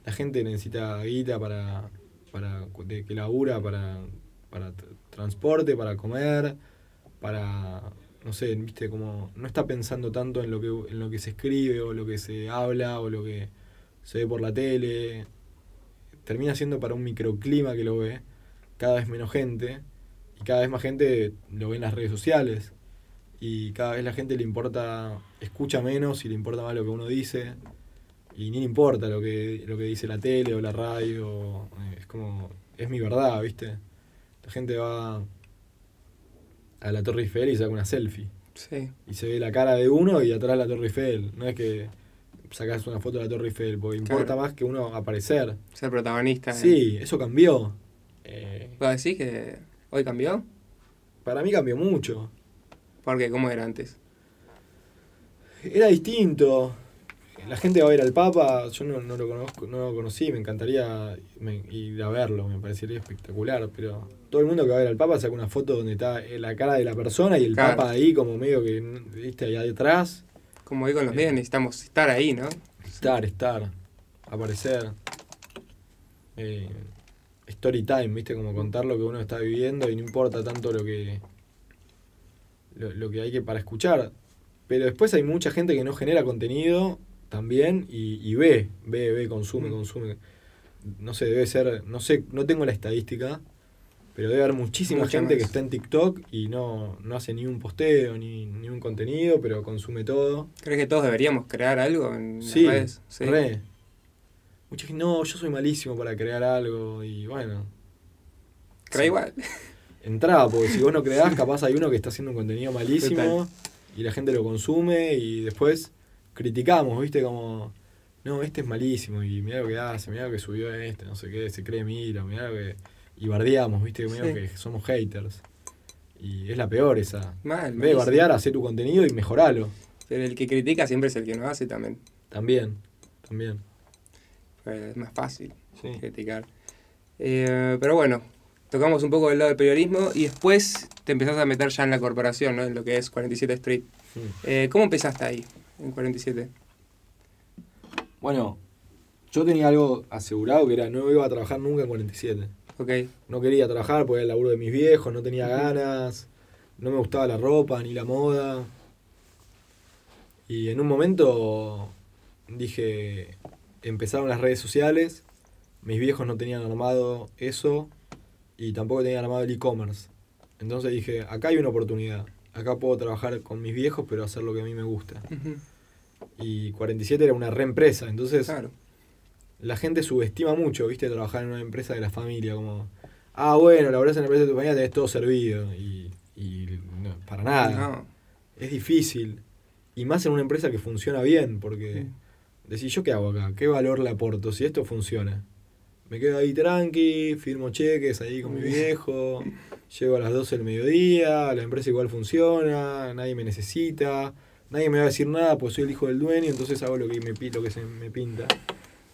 la gente necesita guita para, para de, que labura para, para transporte, para comer, para no sé, viste como no está pensando tanto en lo que en lo que se escribe o lo que se habla o lo que se ve por la tele. Termina siendo para un microclima que lo ve cada vez menos gente y cada vez más gente lo ve en las redes sociales y cada vez la gente le importa, escucha menos y le importa más lo que uno dice y ni le importa lo que, lo que dice la tele o la radio, es como, es mi verdad, ¿viste? La gente va a la Torre Eiffel y saca una selfie. Sí. Y se ve la cara de uno y atrás la Torre Eiffel. No es que sacas una foto de la Torre Eiffel, porque importa más que uno aparecer. Ser protagonista. Sí, eso cambió. Eh, ¿Vas a decir que hoy cambió? Para mí cambió mucho. Porque, ¿cómo era antes? Era distinto. La gente va a ver al Papa, yo no, lo conozco, no lo conocí, me encantaría ir a verlo, me parecería espectacular, pero todo el mundo que va a ver al Papa saca una foto donde está la cara de la persona y el Papa ahí como medio que, viste, ahí detrás. Como ahí con los medios necesitamos estar ahí, ¿no? Estar, estar, aparecer. Eh, story time, viste, como contar lo que uno está viviendo y no importa tanto lo que lo, que hay que para escuchar. Pero después hay mucha gente que no genera contenido también y, ve, ve, ve, consume, mm. consume. No sé, debe ser, no sé, no tengo la estadística, pero debe haber muchísima gente que está en TikTok y no, no hace ni un posteo, ni, ni, un contenido, pero consume todo. ¿Crees que todos deberíamos crear algo en sí, redes? Sí, re. Mucha gente, no, yo soy malísimo para crear algo y bueno. Crea igual. entraba, porque si vos no creás, capaz hay uno que está haciendo un contenido malísimo y la gente lo consume y después criticamos, ¿viste? Como, no, este es malísimo y mira lo que hace, mira lo que subió este, no sé qué, se cree mira, mira lo que... Y bardeamos, ¿viste? que somos haters. Y es la peor esa. Mal, en vez de bardear, hacer tu contenido y mejoralo. Pero el que critica siempre es el que no hace también. También, también. Es más fácil criticar. Eh, pero bueno, tocamos un poco del lado del periodismo y después te empezás a meter ya en la corporación, ¿no? en lo que es 47 Street. Eh, ¿Cómo empezaste ahí, en 47? Bueno, yo tenía algo asegurado que era no iba a trabajar nunca en 47. Okay. No quería trabajar porque era el laburo de mis viejos, no tenía ganas, no me gustaba la ropa ni la moda. Y en un momento dije, empezaron las redes sociales, mis viejos no tenían armado eso, y tampoco tenía armado el e-commerce. Entonces dije, acá hay una oportunidad. Acá puedo trabajar con mis viejos, pero hacer lo que a mí me gusta. Y 47 era una reempresa, entonces la gente subestima mucho, viste, trabajar en una empresa de la familia, como, ah, bueno, la verdad en la empresa de tu familia tenés todo servido. Y, para nada. Es difícil. Y más en una empresa que funciona bien, porque decís, ¿yo qué hago acá? ¿Qué valor le aporto si esto funciona? me quedo ahí tranqui, firmo cheques ahí con mi viejo, llego a las 12 del mediodía, la empresa igual funciona, nadie me necesita, nadie me va a decir nada, pues soy el hijo del dueño, entonces hago lo que me, lo que se me pinta.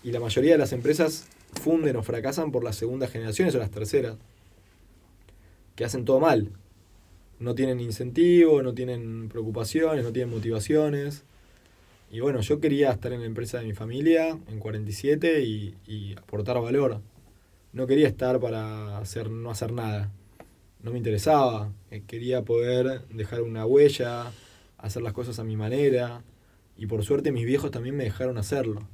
Y la mayoría de las empresas funden o fracasan por las segundas generaciones o las terceras, que hacen todo mal. No tienen incentivo, no tienen preocupaciones, no tienen motivaciones. Y bueno, yo quería estar en la empresa de mi familia, en 47, y, y aportar valor. No quería estar para hacer, no hacer nada. No me interesaba. Eh, quería poder dejar una huella, hacer las cosas a mi manera. Y por suerte mis viejos también me dejaron hacerlo.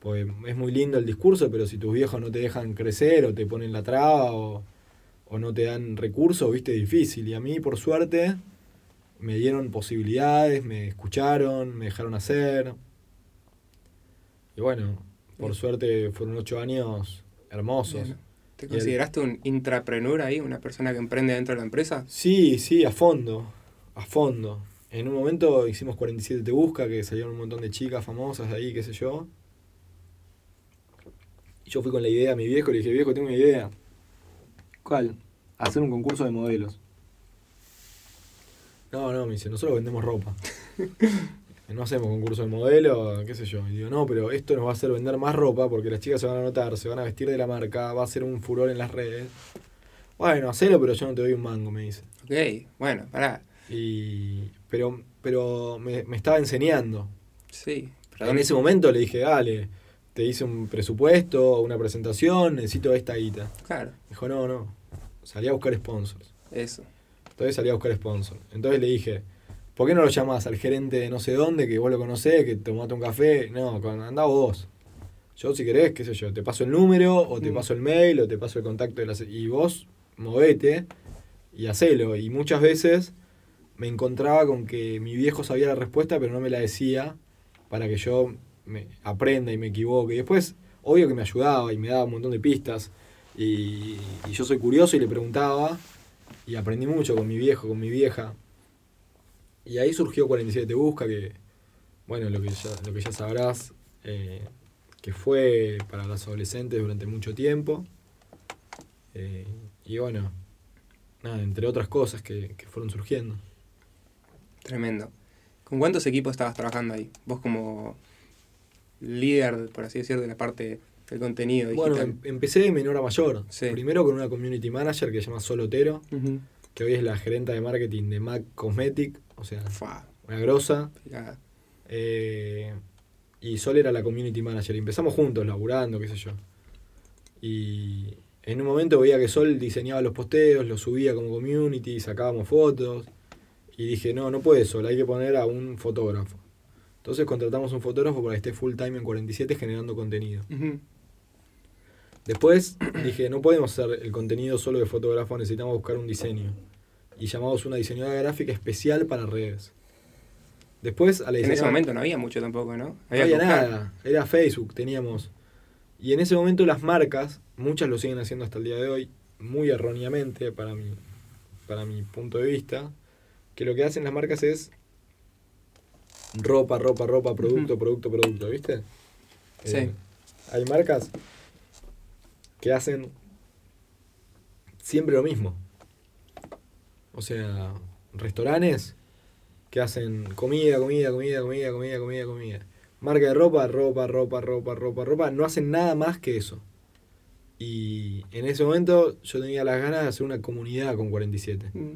Pues es muy lindo el discurso, pero si tus viejos no te dejan crecer o te ponen la traba o, no te dan recursos, viste, difícil. Y a mí, por suerte, me dieron posibilidades, me escucharon, me dejaron hacer. Y bueno, por suerte fueron ocho años hermosos. ¿Te consideraste un intrapreneur ahí, una persona que emprende dentro de la empresa? Sí, sí, a fondo, a fondo. En un momento hicimos 47 Te Busca, que salieron un montón de chicas famosas ahí, qué sé yo yo fui con la idea a mi viejo, le dije, viejo, tengo una idea. ¿Cuál? Hacer un concurso de modelos. No, no, me dice, nosotros vendemos ropa. no hacemos concurso de modelos, qué sé yo. Y digo, no, pero esto nos va a hacer vender más ropa porque las chicas se van a notar, se van a vestir de la marca, va a ser un furor en las redes. Bueno, hacelo, pero yo no te doy un mango, me dice. Ok, bueno, pará. Y, pero pero me, me estaba enseñando. Sí. En ese momento le dije, dale, te hice un presupuesto, una presentación, necesito esta guita. Claro. Dijo, no, no, salí a buscar sponsors. Eso. Entonces salí a buscar sponsors. Entonces le dije, ¿por qué no lo llamás al gerente de no sé dónde, que vos lo conocés, que tomaste un café? No, andá vos. Yo si querés, qué sé yo, te paso el número, o te mm. paso el mail, o te paso el contacto de la... Y vos movete y hacelo. Y muchas veces me encontraba con que mi viejo sabía la respuesta, pero no me la decía para que yo me aprenda y me equivoque. Y después, obvio que me ayudaba y me daba un montón de pistas. Y, yo soy curioso y le preguntaba. Y aprendí mucho con mi viejo, con mi vieja. Y ahí surgió 47 Busca, que, bueno, lo que ya, lo que ya sabrás, eh, que fue para las adolescentes durante mucho tiempo. Eh, y bueno, nada, entre otras cosas que, que fueron surgiendo. Tremendo. ¿Con cuántos equipos estabas trabajando ahí? Vos como líder, por así decir, de la parte del contenido digital? Bueno, em, empecé de menor a mayor. Primero con una community manager que se llama Solotero, que hoy es la gerenta de marketing de MAC Cosmetic, o sea, una grosa. Eh, y Sol era la community manager. Y empezamos juntos, laburando, qué sé yo. Y en un momento veía que Sol diseñaba los posteos, los subía como community, sacábamos fotos. Y dije, no, no puede Sol, hay que poner a un fotógrafo. Entonces contratamos un fotógrafo para que esté full time en 47 generando contenido. Después dije, no podemos hacer el contenido solo de fotógrafo, necesitamos buscar un diseño. Y llamamos una diseñadora gráfica especial para redes. Después a la En ese momento no había mucho tampoco, ¿no? Había no había nada, era Facebook, teníamos. Y en ese momento las marcas, muchas lo siguen haciendo hasta el día de hoy, muy erróneamente para mi, para mi punto de vista, que lo que hacen las marcas es ropa, ropa, ropa, producto, producto, producto, ¿viste? Sí. Eh, hay marcas que hacen siempre lo mismo. O sea, restaurantes que hacen comida, comida, comida, comida, comida, comida, comida. Marca de ropa, ropa, ropa, ropa, ropa, ropa. No hacen nada más que eso. Y en ese momento yo tenía las ganas de hacer una comunidad con 47. Mm.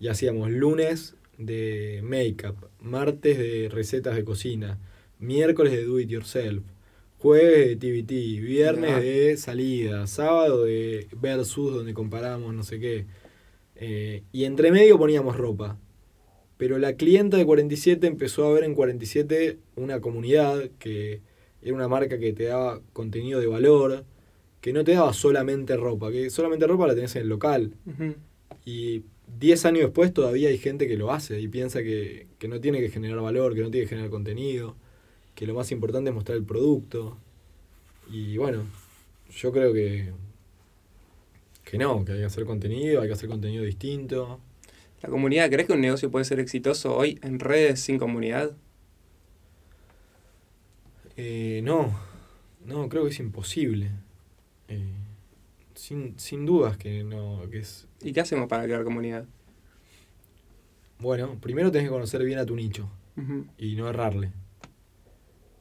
Y hacíamos lunes de make-up, martes de recetas de cocina, miércoles de do it yourself, jueves de TBT, viernes de salida, sábado de versus donde comparamos no sé qué. Eh, y entre medio poníamos ropa. Pero la clienta de 47 empezó a ver en 47 una comunidad que era una marca que te daba contenido de valor, que no te daba solamente ropa, que solamente ropa la tenés en el local. Y 10 años después todavía hay gente que lo hace y piensa que, no tiene que generar valor, que no tiene que generar contenido, que lo más importante es mostrar el producto. Y bueno, yo creo que, que no, que hay que hacer contenido, hay que hacer contenido distinto. ¿La comunidad crees que un negocio puede ser exitoso hoy en redes sin comunidad? Eh, no, no, creo que es imposible. Eh, sin, sin dudas que no, que es ¿Y qué hacemos para crear comunidad? Bueno, primero tenés que conocer bien a tu nicho. y no errarle.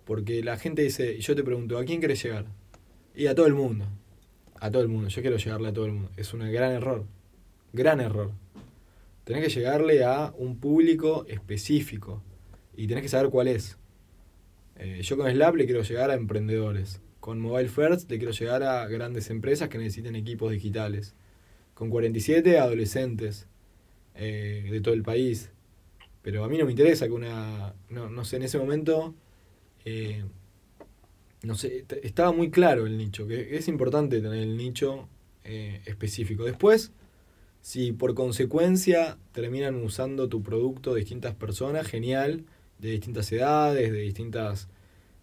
Porque la gente dice, yo te pregunto, ¿a quién querés llegar? Y a todo el mundo. A todo el mundo. Yo quiero llegarle a todo el mundo. Es un gran error. Gran error. Tenés que llegarle a un público específico. Y tenés que saber cuál es. Eh, yo con Slap le quiero llegar a emprendedores. Con Mobile First le quiero llegar a grandes empresas que necesiten equipos digitales. Con 47 adolescentes eh, de todo el país. Pero a mí no me interesa que una... No, no sé, en ese momento eh, no sé, estaba muy claro el nicho, que es importante tener el nicho eh, específico. Después, si por consecuencia terminan usando tu producto distintas personas, genial, de distintas edades, de distintas,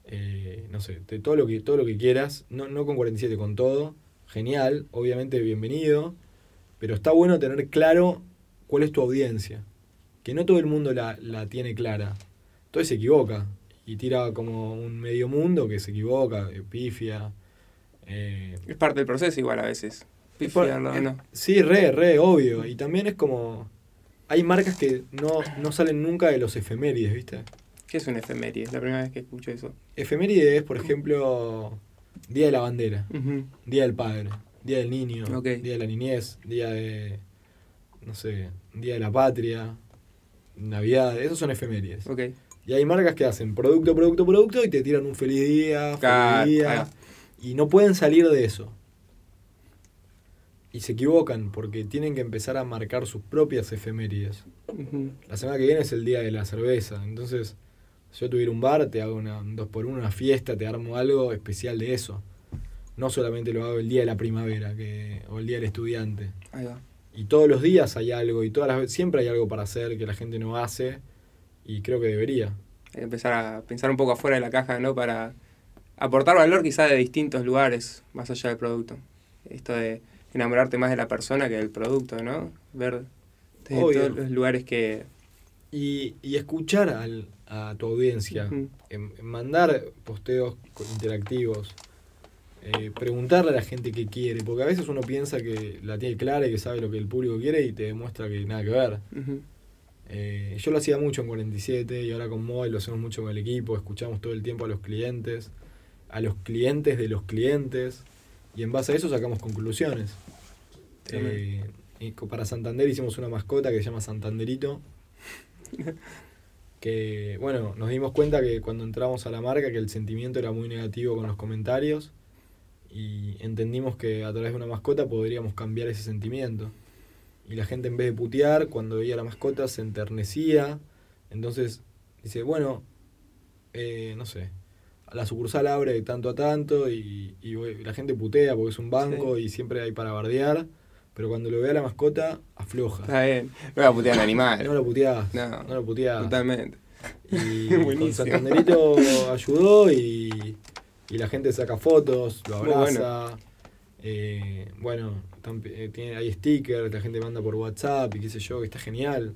eh, no sé, de todo lo que, todo lo que quieras, no, no con 47, con todo, genial, obviamente bienvenido, pero está bueno tener claro cuál es tu audiencia, que no todo el mundo la, la tiene clara, entonces se equivoca, y tira como un medio mundo que se equivoca, eh, pifia. Eh, es parte del proceso igual a veces. Pifiarlo, ¿no? Sí, re, re, obvio. Y también es como... Hay marcas que no, salen nunca de los efemérides, ¿viste? ¿Qué es un efeméride? La primera vez que escucho eso. Efeméride es, por ejemplo, Día de la Bandera, Día del Padre, Día del Niño, Día de la Niñez, Día de, no sé, Día de la Patria, Navidad, esos son efemérides. Okay. Y hay marcas que hacen producto, producto, producto y te tiran un feliz día, feliz día. Y no pueden salir de eso. Y se equivocan porque tienen que empezar a marcar sus propias efemérides. La semana que viene es el día de la cerveza. Entonces, si yo tuviera un bar, te hago una dos por uno, una fiesta, te armo algo especial de eso. No solamente lo hago el día de la primavera que, o el día del estudiante. Y todos los días hay algo, y todas las siempre hay algo para hacer que la gente no hace y creo que debería. Empezar a pensar un poco afuera de la caja, ¿no? Para aportar valor quizá de distintos lugares, más allá del producto. Esto de enamorarte más de la persona que del producto, ¿no? Ver todos los lugares que... Y, y escuchar al, a tu audiencia, mandar posteos interactivos, eh, preguntarle a la gente qué quiere, porque a veces uno piensa que la tiene clara y que sabe lo que el público quiere y te demuestra que nada que ver. Eh, yo lo hacía mucho en 47 y ahora con Mobile lo hacemos mucho con el equipo, escuchamos todo el tiempo a los clientes, a los clientes de los clientes y en base a eso sacamos conclusiones. Eh, y para Santander hicimos una mascota que se llama Santanderito. que bueno, nos dimos cuenta que cuando entramos a la marca que el sentimiento era muy negativo con los comentarios y entendimos que a través de una mascota podríamos cambiar ese sentimiento y la gente en vez de putear, cuando veía la mascota, se enternecía. Entonces dice, bueno, eh, no sé, la sucursal abre de tanto a tanto y, la gente putea porque es un banco y siempre hay para bardear. Pero cuando lo vea la mascota, afloja. Está bien. No la putean animal. No lo puteás. No, no lo puteás. Totalmente. Y con Santanderito ayudó y, y, la gente saca fotos, lo abraza. Eh, bueno, eh, tiene, hay stickers, la gente manda por WhatsApp y qué sé yo, que está genial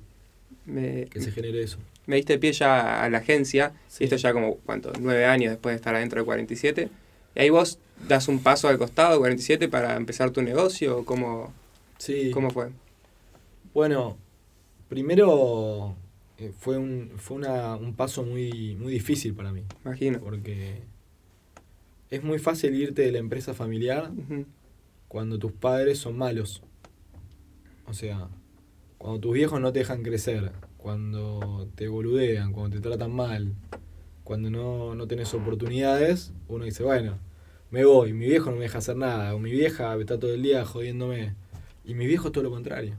que se genere eso. Me diste pie ya a la agencia, y esto ya como, ¿cuánto? Nueve años después de estar adentro de 47. Y ahí vos das un paso al costado de 47 para empezar tu negocio, ¿cómo, sí. ¿cómo fue? Bueno, primero eh, fue un, fue una, un paso muy, muy difícil para mí. Imagino. Porque es muy fácil irte de la empresa familiar cuando tus padres son malos. O sea, cuando tus viejos no te dejan crecer, cuando te boludean, cuando te tratan mal, cuando no, no tenés oportunidades, uno dice, bueno, me voy, mi viejo no me deja hacer nada, o mi vieja está todo el día jodiéndome. Y mi viejo todo lo contrario.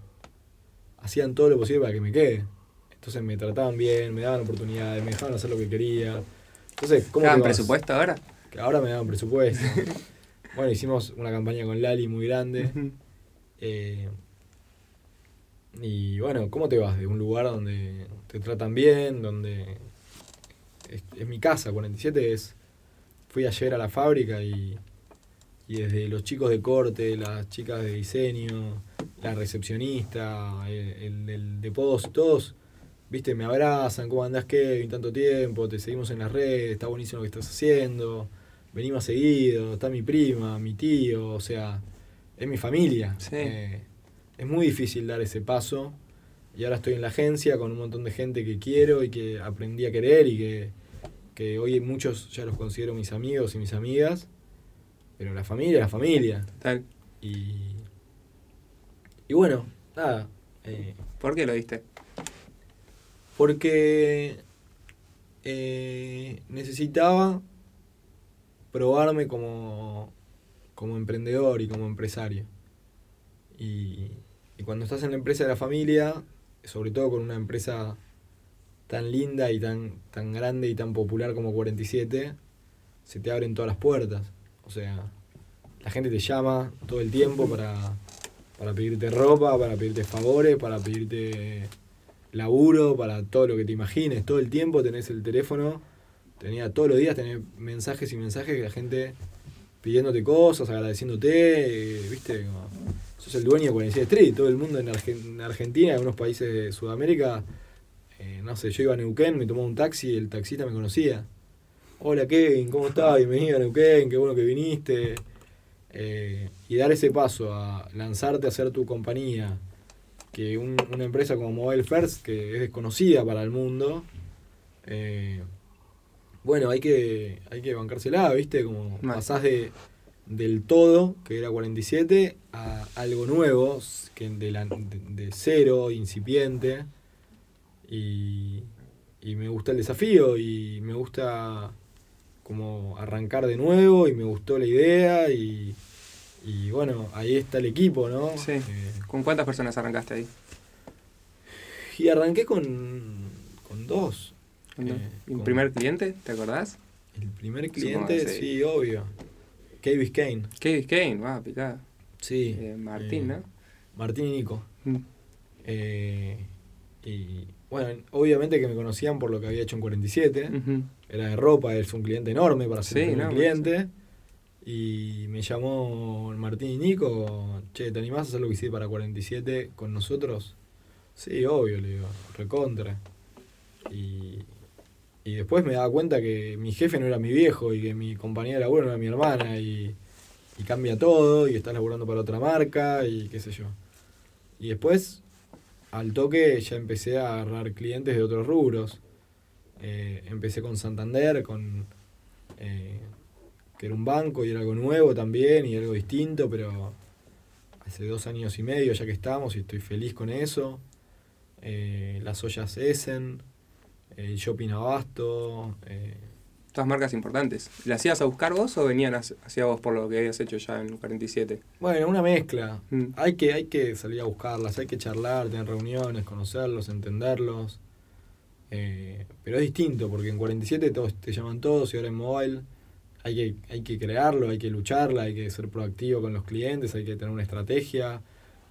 Hacían todo lo posible para que me quede. Entonces me trataban bien, me daban oportunidades, me dejaban hacer lo que quería. Entonces, ¿cómo ¿Daban presupuesto ahora? Que ahora me daban presupuesto. Bueno, hicimos una campaña con Lali muy grande. Eh, y bueno, ¿cómo te vas de un lugar donde te tratan bien, donde es, mi casa, 47 es... Fui ayer a la fábrica y, y desde los chicos de corte, las chicas de diseño, la recepcionista, el, el, de podos, todos, viste, me abrazan, ¿cómo andás Kevin? Tanto tiempo, te seguimos en las redes, está buenísimo lo que estás haciendo venimos seguido, está mi prima, mi tío, o sea, es mi familia. Eh, es muy difícil dar ese paso y ahora estoy en la agencia con un montón de gente que quiero y que aprendí a querer y que, que hoy muchos ya los considero mis amigos y mis amigas. Pero la familia es la familia. Y, y bueno, nada. eh, ¿Por qué lo diste? porque eh, necesitaba probarme como, como emprendedor y como empresario. Y, y cuando estás en la empresa de la familia, sobre todo con una empresa tan linda y tan, tan grande y tan popular como 47, se te abren todas las puertas. O sea, la gente te llama todo el tiempo para, para pedirte ropa, para pedirte favores, para pedirte laburo, para todo lo que te imagines. Todo el tiempo tenés el teléfono, tenía todos los días tenés mensajes y mensajes de la gente pidiéndote cosas, agradeciéndote, eh, viste, como, sos el dueño de 47 Street, todo el mundo en, Argen- en Argentina, en algunos países de Sudamérica, eh, no sé, yo iba a Neuquén, me tomó un taxi el taxista me conocía. Hola Kevin, ¿cómo estás? Bienvenido a Neuquén, qué bueno que viniste. Eh, y dar ese paso a lanzarte a hacer tu compañía, que un- una empresa como Mobile First, que es desconocida para el mundo, eh, bueno, hay que, hay que bancársela, ¿viste? Como pasás de, del todo, que era 47, a algo nuevo, que de, la- de- de cero, incipiente. Y, y me gusta el desafío y me gusta como arrancar de nuevo y me gustó la idea y, y bueno, ahí está el equipo, ¿no? Sí. Eh, ¿Con cuántas personas arrancaste ahí? y arranqué con, con dos. ¿Un Eh, con- primer cliente? ¿Te acordás? El primer cliente, sí. sí, obvio. Kay Biscayne. Kevin Kane, va, picada. Sí. Eh, Martín, ¿no? Martín y Nico. Mm. Eh, y bueno, obviamente que me conocían por lo que había hecho en 47. Ujú. Era de ropa, es un cliente enorme para ser Sí, un cliente. Y me llamó Martín y Nico, che, ¿te animás a hacer lo que hiciste para 47 con nosotros? Sí, obvio, le digo, recontra. Y, y después me daba cuenta que mi jefe no era mi viejo y que mi compañera de laburo no era mi hermana y, y cambia todo y estás laburando para otra marca y qué sé yo. Y después, al toque, ya empecé a agarrar clientes de otros rubros. Eh, empecé con Santander, con eh, que era un banco y era algo nuevo también y algo distinto, pero hace dos años y medio ya que estamos y estoy feliz con eso. Eh, las ollas Essen, el shopping Abasto. eh, Todas marcas importantes. ¿Las hacías a buscar vos o venían hacia hacia vos por lo que habías hecho ya en 47? bueno, una mezcla. Mm. Hay que, hay que salir a buscarlas, hay que charlar, tener reuniones, conocerlos, entenderlos. Eh, pero es distinto, porque en 47 todos te llaman todos y ahora en mobile hay que, hay que crearlo, hay que lucharla, hay que ser proactivo con los clientes, hay que tener una estrategia,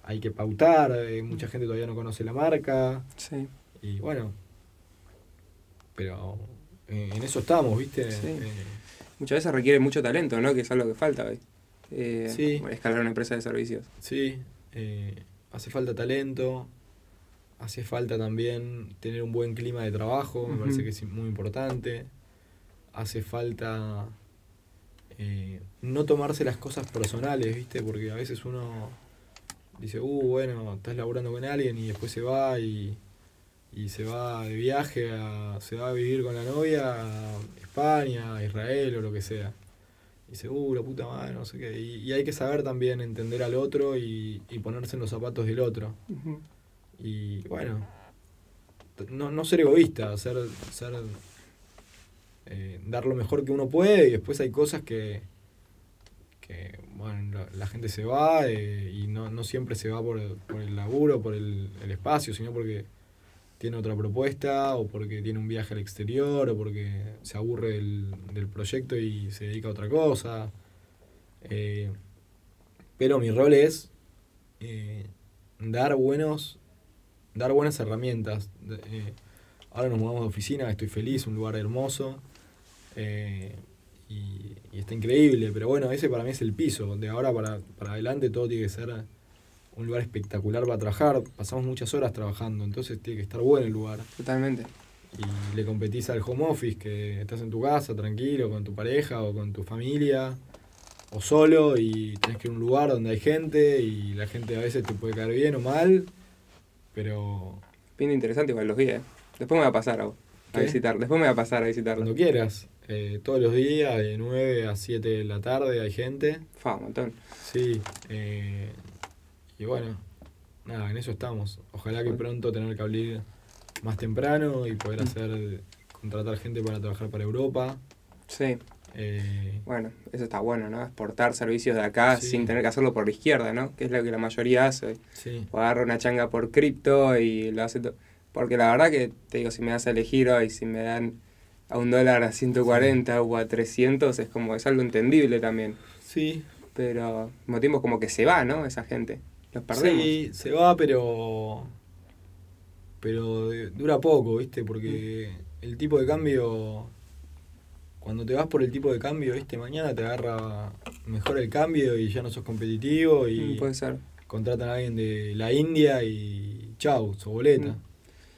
hay que pautar, eh, mucha gente todavía no conoce la marca. Sí. Y bueno, pero eh, en eso estamos, ¿viste? Sí. Muchas veces requiere mucho talento, ¿no? Que es algo que falta hoy. Sí. Escalar una empresa de servicios. Sí, hace falta talento, hace falta también tener un buen clima de trabajo, me parece que es muy importante. Hace falta eh, no tomarse las cosas personales, ¿viste? Porque a veces uno dice, uh, bueno, estás laburando con alguien y después se va y, y se va de viaje, a, se va a vivir con la novia a España, a Israel o lo que sea. Y dice, uh, la puta madre, no sé qué. Y, y hay que saber también entender al otro y, y ponerse en los zapatos del otro. Ujú. Y bueno, no, no ser egoísta, ser, ser eh, dar lo mejor que uno puede y después hay cosas que, que bueno, la, gente se va eh, y no, no siempre se va por, por el laburo, por el, el espacio, sino porque tiene otra propuesta o porque tiene un viaje al exterior o porque se aburre del, del proyecto y se dedica a otra cosa. Eh, pero mi rol es dar buenos dar buenas herramientas. Eh, ahora nos mudamos de oficina, estoy feliz, un lugar hermoso. eh, y, y está increíble, pero bueno, ese para mí es el piso. De ahora para, para adelante todo tiene que ser un lugar espectacular para trabajar. Pasamos muchas horas trabajando, entonces tiene que estar bueno el lugar. Totalmente. Y le competís al home office, que estás en tu casa tranquilo, con tu pareja o con tu familia, o solo, y tenés que ir a un lugar donde hay gente, y la gente a veces te puede caer bien o mal, pero Pinta interesante igual los días. Después me va a pasar a, a visitar. Después me va a pasar a visitarlo. Cuando quieras. Eh, todos los días, de 9 a 7 de la tarde, hay gente. Fa, un montón. Sí. Eh, y bueno, nada, en eso estamos. Ojalá que pronto tener que abrir más temprano y poder hacer, contratar gente para trabajar para Europa. Sí. Eh, bueno, eso está bueno, ¿no? Exportar servicios de acá sin tener que hacerlo por la izquierda, ¿no? Que es lo que la mayoría hace. Sí. O agarra una changa por cripto y lo hace todo. Porque la verdad que, te digo, si me das a elegir hoy, si me dan a un dólar a 140 o a 300, es como, es algo entendible también. Sí. Pero al mismo como que se va, ¿no? Esa gente. Los perdemos. Sí, se va, pero. Pero dura poco, ¿viste? Porque el tipo de cambio. Cuando te vas por el tipo de cambio, ¿viste? Mañana te agarra mejor el cambio y ya no sos competitivo y. Mm, puede ser. Contratan a alguien de la India y. Chau, su boleta. Mm.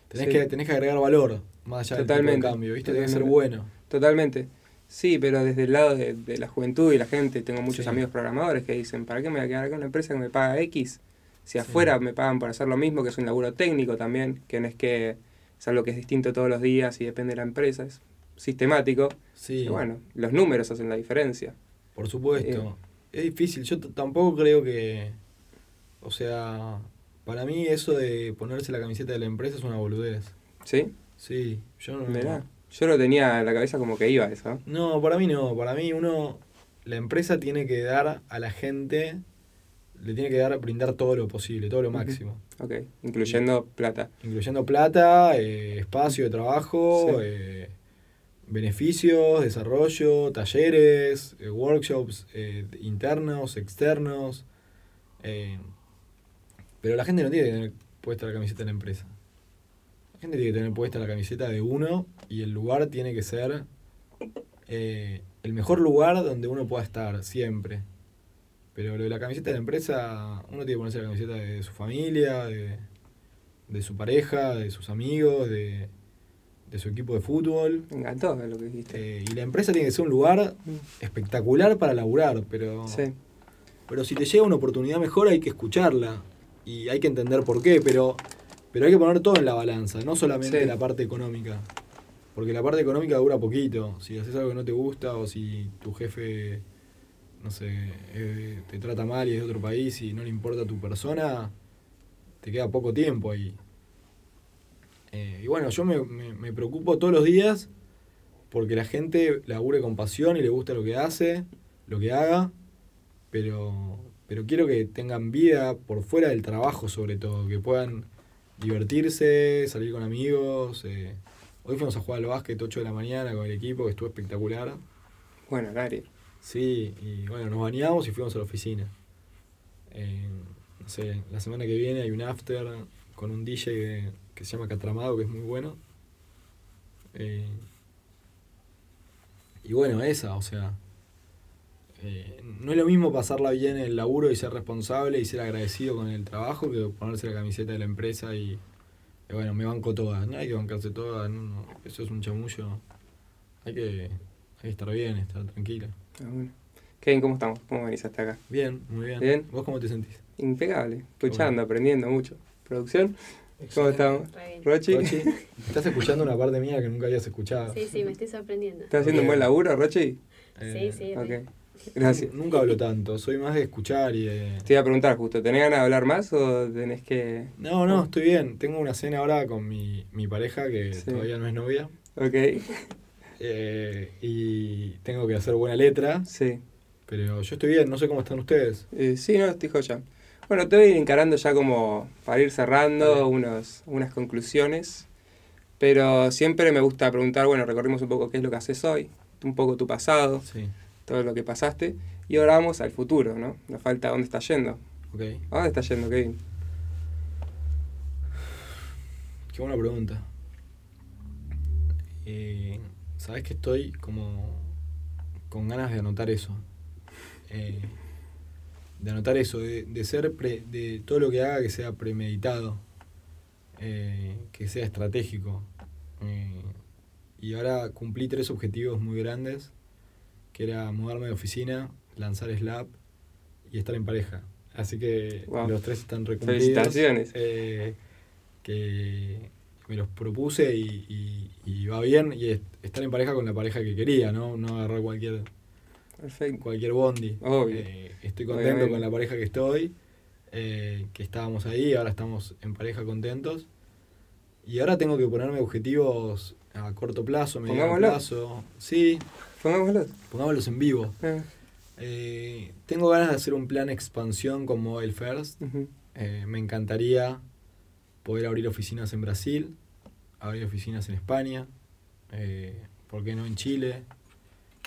Tenés, Sí. que, tenés que agregar valor, más allá del tipo de Totalmente, cambio, ¿viste? Tiene que ser bueno. Totalmente. Sí, pero desde el lado de, de la juventud y la gente, tengo muchos Sí. amigos programadores que dicen, ¿para qué me voy a quedar con una empresa que me paga X? Si Sí. afuera me pagan por hacer lo mismo, que es un laburo técnico también, que no es que es algo que es distinto todos los días y depende de la empresa, es sistemático. Sí, Y bueno, los números hacen la diferencia. por supuesto. Es difícil, yo tampoco creo que. O sea, para mí eso de ponerse la camiseta de la empresa es una boludez. ¿Sí? Sí, yo no. Mirá. Yo lo tenía en la cabeza como que iba eso. ¿eh? No, para mí no. Para mí uno, la empresa tiene que dar a la gente, le tiene que dar, brindar todo lo posible, todo lo máximo. Ok, incluyendo plata. Incluyendo plata, eh, espacio de trabajo, Sí. eh, beneficios, desarrollo, talleres, eh, workshops eh, internos, externos. eh, pero la gente no tiene que tener puesta la camiseta de la empresa. La gente tiene que tener puesta la camiseta de uno y el lugar tiene que ser el mejor lugar donde uno pueda estar siempre. Pero lo de la camiseta de la empresa, uno tiene que ponerse la camiseta de su familia, de, de su pareja, de sus amigos, de, de su equipo de fútbol. Me encantó lo que dijiste. Eh, y la empresa tiene que ser un lugar espectacular para laburar, pero, Sí, pero si te llega una oportunidad mejor hay que escucharla y hay que entender por qué, pero, pero hay que poner todo en la balanza, no solamente Sí. la parte económica. Porque la parte económica dura poquito. Si haces algo que no te gusta o si tu jefe, no sé, eh, te trata mal y es de otro país y no le importa tu persona, te queda poco tiempo ahí. Eh, y bueno, yo me, me- me preocupo todos los días porque la gente labure con pasión y le gusta lo que hace, lo que haga, pero, pero quiero que tengan vida por fuera del trabajo sobre todo, que puedan divertirse, salir con amigos. eh. Hoy fuimos a jugar al básquet 8 de la mañana con el equipo, que estuvo espectacular. bueno, Gary. Sí, y bueno, nos bañamos y fuimos a la oficina. Eh, no sé, la semana que viene hay un after con un DJ que, que se llama Catramado, que es muy bueno. Eh, y bueno, esa, o sea, eh, no es lo mismo pasarla bien en el laburo y ser responsable y ser agradecido con el trabajo que ponerse la camiseta de la empresa y, y bueno, me banco todas. No hay que bancarse todas, no, no, eso es un chamullo. Hay que, hay que estar bien, estar tranquila. Ah, bueno. Kevin, ¿cómo estamos? ¿Cómo venís hasta acá? Bien, muy bien. Bien. ¿Vos cómo te sentís? Impecable. Escuchando, Bueno. aprendiendo mucho. ¿Producción? ¿Cómo estamos? ¿Rochi? Rochi, estás escuchando una parte mía que nunca habías escuchado. Sí, sí, me estoy sorprendiendo. ¿Estás haciendo un buen laburo, Rochi? Eh, Sí, sí. re. Ok. Gracias. Nunca hablo tanto, soy más de escuchar y de... Te iba a preguntar justo, ¿tenés ganas de hablar más o tenés que...? No, no, estoy bien. Tengo una cena ahora con mi, mi pareja que Sí. todavía no es novia. Ok, eh, y tengo que hacer buena letra, sí. pero yo estoy bien, no sé cómo están ustedes. Eh, sí, no, estoy joya. Bueno, te voy a ir encarando ya como para ir cerrando unos, unas conclusiones. Pero siempre me gusta preguntar, bueno, recorrimos un poco qué es lo que haces hoy, un poco tu pasado, Sí, todo lo que pasaste. Y ahora vamos al futuro, ¿no? Nos falta dónde está yendo. ok. ¿A dónde está yendo, Kevin? Qué buena pregunta. Eh, Sabes que estoy como con ganas de anotar eso. Eh, de anotar eso, de, de ser pre- de todo lo que haga que sea premeditado, eh, que sea estratégico. Eh, y ahora cumplí tres objetivos muy grandes, que era mudarme de oficina, lanzar Slab y estar en pareja. Así que Wow. los tres están recumplidos. Felicitaciones. Eh, que, me los propuse y, va bien. Y estar en pareja con la pareja que quería, ¿no? No agarrar cualquier, cualquier bondi. Eh, estoy contento con la pareja que estoy, eh, que estábamos ahí, ahora estamos en pareja contentos. Y ahora tengo que ponerme objetivos a corto plazo, medio plazo. Sí. Pongámoslos. Pongámoslos en vivo. Ah. Eh, tengo ganas de hacer un plan expansión como el First. me encantaría poder abrir oficinas en Brasil, abrir oficinas en España, eh, ¿por qué no en Chile?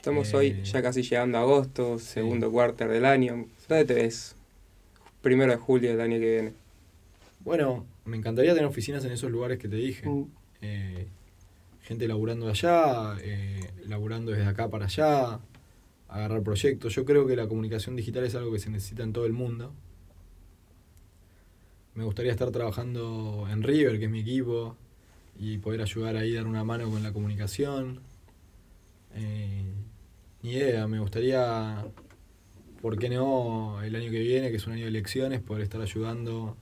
Estamos hoy eh, ya casi llegando a agosto, segundo cuarto del año. ¿Dónde te ves? Primero de julio del año que viene. Bueno, me encantaría tener oficinas en esos lugares que te dije. Mm. Eh, gente laburando allá, laburando desde acá para allá, agarrar proyectos. Yo creo que la comunicación digital es algo que se necesita en todo el mundo. Me gustaría estar trabajando en River, que es mi equipo, y poder ayudar ahí, dar una mano con la comunicación. Eh, ni idea, me gustaría, ¿por qué no el año que viene, que es un año de elecciones, poder estar ayudando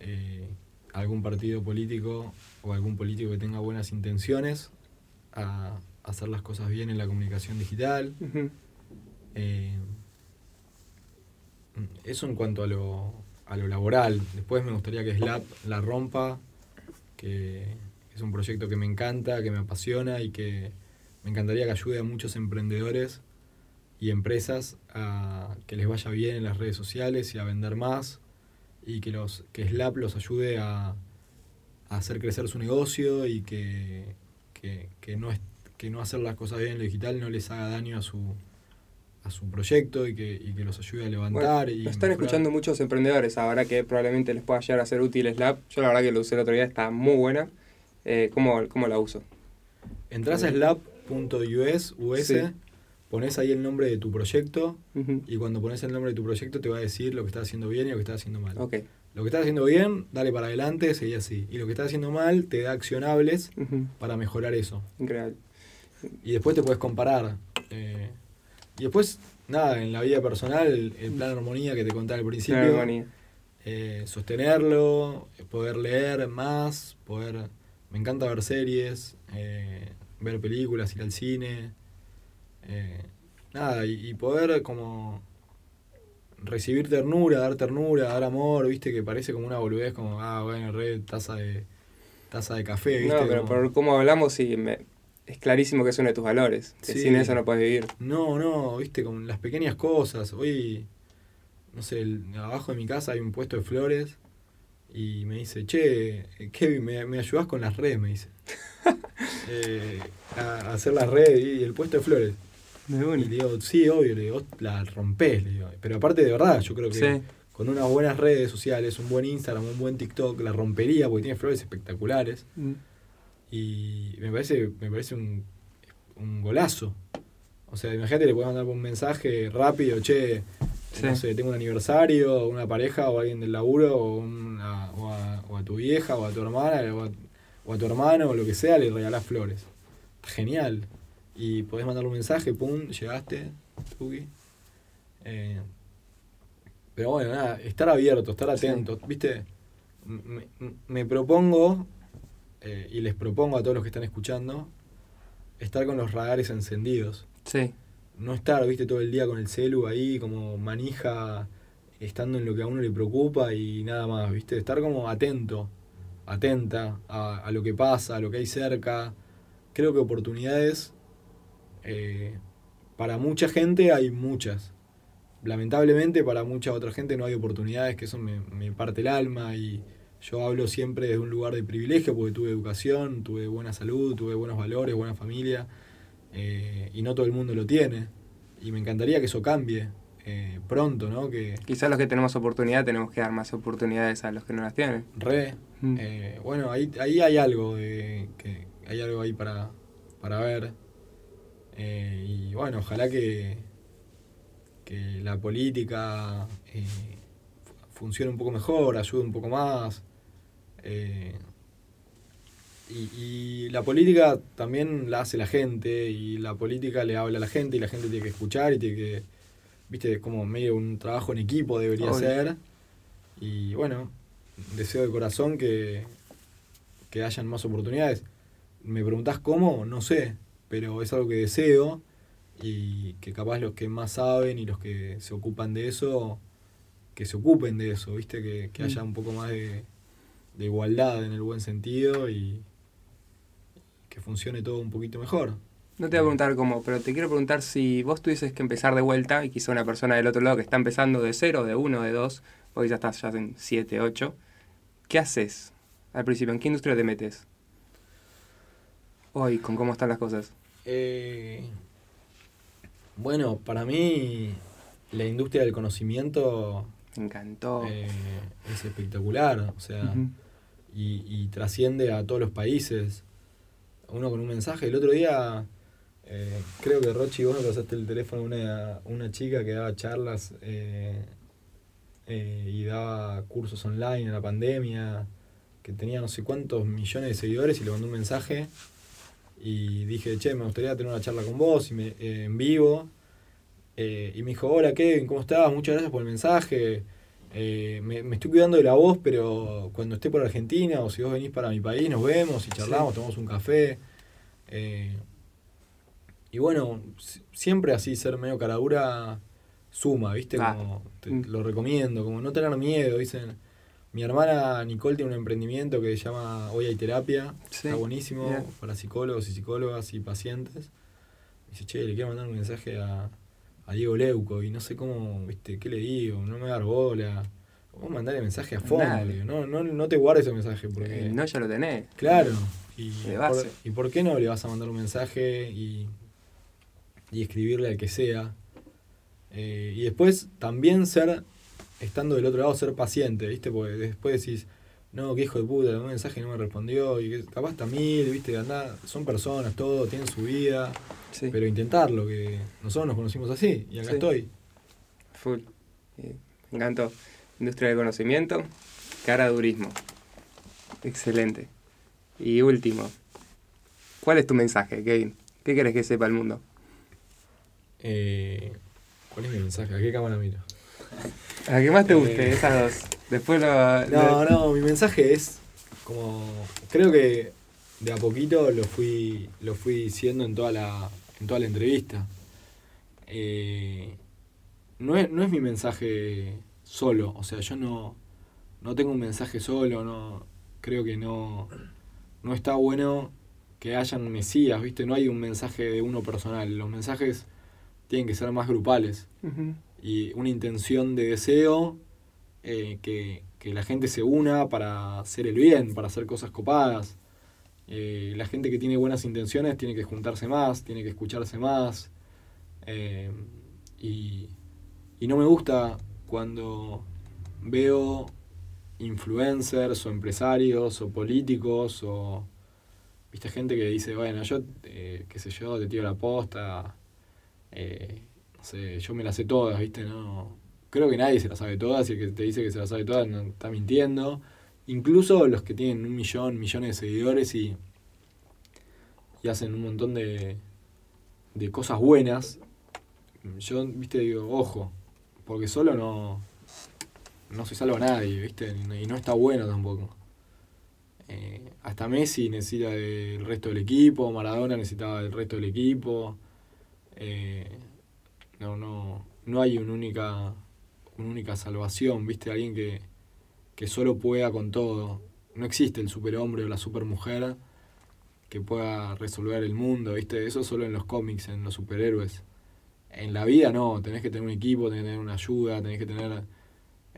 eh, a algún partido político o algún político que tenga buenas intenciones a hacer las cosas bien en la comunicación digital. Eh, eso en cuanto a lo, a lo laboral. Después me gustaría que Slap la rompa que es un proyecto que me encanta, que me apasiona y que me encantaría que ayude a muchos emprendedores y empresas a que les vaya bien en las redes sociales y a vender más y que los que Slap los ayude a, hacer crecer su negocio y que, no es, que no hacer las cosas bien en lo digital no les haga daño a su, a su proyecto y que, los ayude a levantar. y lo están escuchando muchos emprendedores ahora que probablemente les pueda llegar a ser útil Slap. Yo la verdad que lo usé el otro día, está muy buena. Eh, ¿cómo, la uso? Entras a slap.us, US, pones ahí el nombre de tu proyecto y cuando pones el nombre de tu proyecto te va a decir lo que estás haciendo bien y lo que estás haciendo mal. Okay. Lo que estás haciendo bien, dale para adelante, seguí así. Y lo que estás haciendo mal, te da accionables para mejorar eso. Increíble. Y después te puedes comparar. Eh, y después, nada, en la vida personal, el, plan armonía que te contaba al principio. Eh, sostenerlo, poder leer más, poder... Me encanta ver series, eh, ver películas, ir al cine. Eh, nada, y, poder como recibir ternura, dar ternura, dar amor, viste, que parece como una boludez, como, ah, bueno, re taza de, taza de café, viste. No, pero por cómo hablamos, sí, me, es clarísimo que es uno de tus valores. Que sin eso no puedes vivir. No, no, viste, con las pequeñas cosas. Hoy, no sé, abajo de mi casa hay un puesto de flores y me dice, che, Kevin, ¿me, me ayudás con las redes? Me dice. Eh, a, hacer las redes y el puesto de flores. Y le digo, sí, obvio, le digo, la rompés, le digo. Pero aparte de verdad, yo creo que con unas buenas redes sociales, un buen Instagram, un buen TikTok, la rompería porque tiene flores espectaculares. Mm. Y me parece, me parece un, un golazo. O sea, imagínate, le puedes mandar un mensaje rápido, che, no sé, tengo un aniversario, una pareja o alguien del laburo, o, una, o, a, tu vieja, o a tu hermana, o a, tu hermano, o lo que sea, le regalás flores. Genial. Y podés mandarle un mensaje, pum, llegaste, tuki. Eh, pero bueno, nada, estar abierto, estar atento. ¿Viste? Me, me propongo eh, y les propongo a todos los que están escuchando, estar con los radares encendidos. Sí. No estar, viste, todo el día con el celu ahí, como manija, estando en lo que a uno le preocupa y nada más, viste. Estar como atento, atenta a, lo que pasa, a lo que hay cerca. Creo que oportunidades, eh, para mucha gente hay muchas. Lamentablemente para mucha otra gente no hay oportunidades, que eso me, parte el alma y yo hablo siempre desde un lugar de privilegio porque tuve educación, tuve buena salud, tuve buenos valores, buena familia eh, y no todo el mundo lo tiene. Y me encantaría que eso cambie eh, pronto, ¿no? Que, Quizás los que tenemos oportunidad tenemos que dar más oportunidades a los que no las tienen. Re. Mm. Eh, bueno, ahí, ahí hay algo, de, que hay algo ahí para, para ver. y bueno, ojalá que, que la política funcione un poco mejor, ayude un poco más. Eh, y, la política también la hace la gente y la política le habla a la gente y la gente tiene que escuchar y tiene que, viste, como medio un trabajo en equipo debería ser. Y bueno, deseo de corazón que, que hayan más oportunidades. Me preguntás cómo, no sé, pero es algo que deseo y que capaz los que más saben y los que se ocupan de eso, que se ocupen de eso, ¿viste? Que, que haya mm. un poco más de, de igualdad en el buen sentido y que funcione todo un poquito mejor. No te voy a preguntar cómo, pero te quiero preguntar si vos tuvieses que empezar de vuelta y quizá una persona del otro lado que está empezando de cero, de uno, de dos, hoy ya estás ya en siete, ocho, ¿qué haces al principio? ¿En qué industria te metes? Hoy, ¿con cómo están las cosas? Eh, bueno, para mí la industria del conocimiento... Me encantó. Eh, es espectacular, o sea, y, trasciende a todos los países. Uno con un mensaje. El otro día, eh, creo que Rochi, vos me pasaste el teléfono a una, una chica que daba charlas y daba cursos online en la pandemia, que tenía no sé cuántos millones de seguidores y le mandó un mensaje y dije, che, me gustaría tener una charla con vos y me, eh, en vivo. Eh, y me dijo, hola Kevin, ¿cómo estás? Muchas gracias por el mensaje. Eh, me, estoy cuidando de la voz, pero cuando esté por Argentina o si vos venís para mi país, nos vemos y charlamos, tomamos un café. Y bueno, siempre así ser medio caradura suma, ¿viste? Como mm. lo recomiendo, como no tener miedo, dicen mi hermana Nicole tiene un emprendimiento que se llama Hoy hay terapia. Está buenísimo para psicólogos y psicólogas y pacientes. dice, che, le quiero mandar un mensaje a, Diego Leuco y no sé cómo, viste, ¿qué le digo? No me da bola. Vos mandarle mensaje a fondo, no, no, no te guardes ese mensaje porque... Eh, no, ya lo tenés. Claro. Y, por, ¿Y por qué no le vas a mandar un mensaje y, y escribirle al que sea? Eh, y después también ser estando del otro lado, ser paciente, ¿viste? Porque después decís, no, qué hijo de puta, un mensaje no me respondió, y capaz está mil, ¿viste? Andá, son personas, todo, tienen su vida, pero intentarlo, que nosotros nos conocimos así, y acá estoy. Full. Me encantó. Industria del conocimiento, cara durismo. Excelente. Y último, ¿cuál es tu mensaje, Kevin? ¿Qué querés que sepa el mundo? Eh, ¿Cuál es mi mensaje? ¿A qué cámara miro? ¿A qué más te guste? Eh, esas dos. Después lo. No, no, mi mensaje es como. Creo que de a poquito lo fui, lo fui diciendo en toda la, en toda la entrevista. Eh, no, es, no es mi mensaje solo, o sea, yo no, no tengo un mensaje solo, no creo que no, no está bueno que hayan mesías, ¿viste? No hay un mensaje de uno personal, los mensajes tienen que ser más grupales y una intención de deseo eh, que, la gente se una para hacer el bien, para hacer cosas copadas. Eh, la gente que tiene buenas intenciones tiene que juntarse más, tiene que escucharse más. Eh, y, y no me gusta cuando veo influencers o empresarios o políticos o viste gente que dice bueno yo qué sé yo te tiro la posta yo me las sé todas, ¿viste? No, creo que nadie se las sabe todas y el que te dice que se las sabe todas no, está mintiendo. Incluso los que tienen un millón, millones de seguidores y, y hacen un montón de, de cosas buenas. Yo, viste, digo, ojo, porque solo no, no se salva a nadie, viste, y no está bueno tampoco. Eh, hasta Messi necesita del resto del equipo, Maradona necesitaba del resto del equipo. Eh, no, no, no hay una única, una única salvación, ¿viste? Alguien que, que solo pueda con todo. No existe el superhombre o la supermujer que pueda resolver el mundo, ¿viste? Eso solo en los cómics, en los superhéroes. En la vida no, tenés que tener un equipo, tenés que tener una ayuda, tenés que tener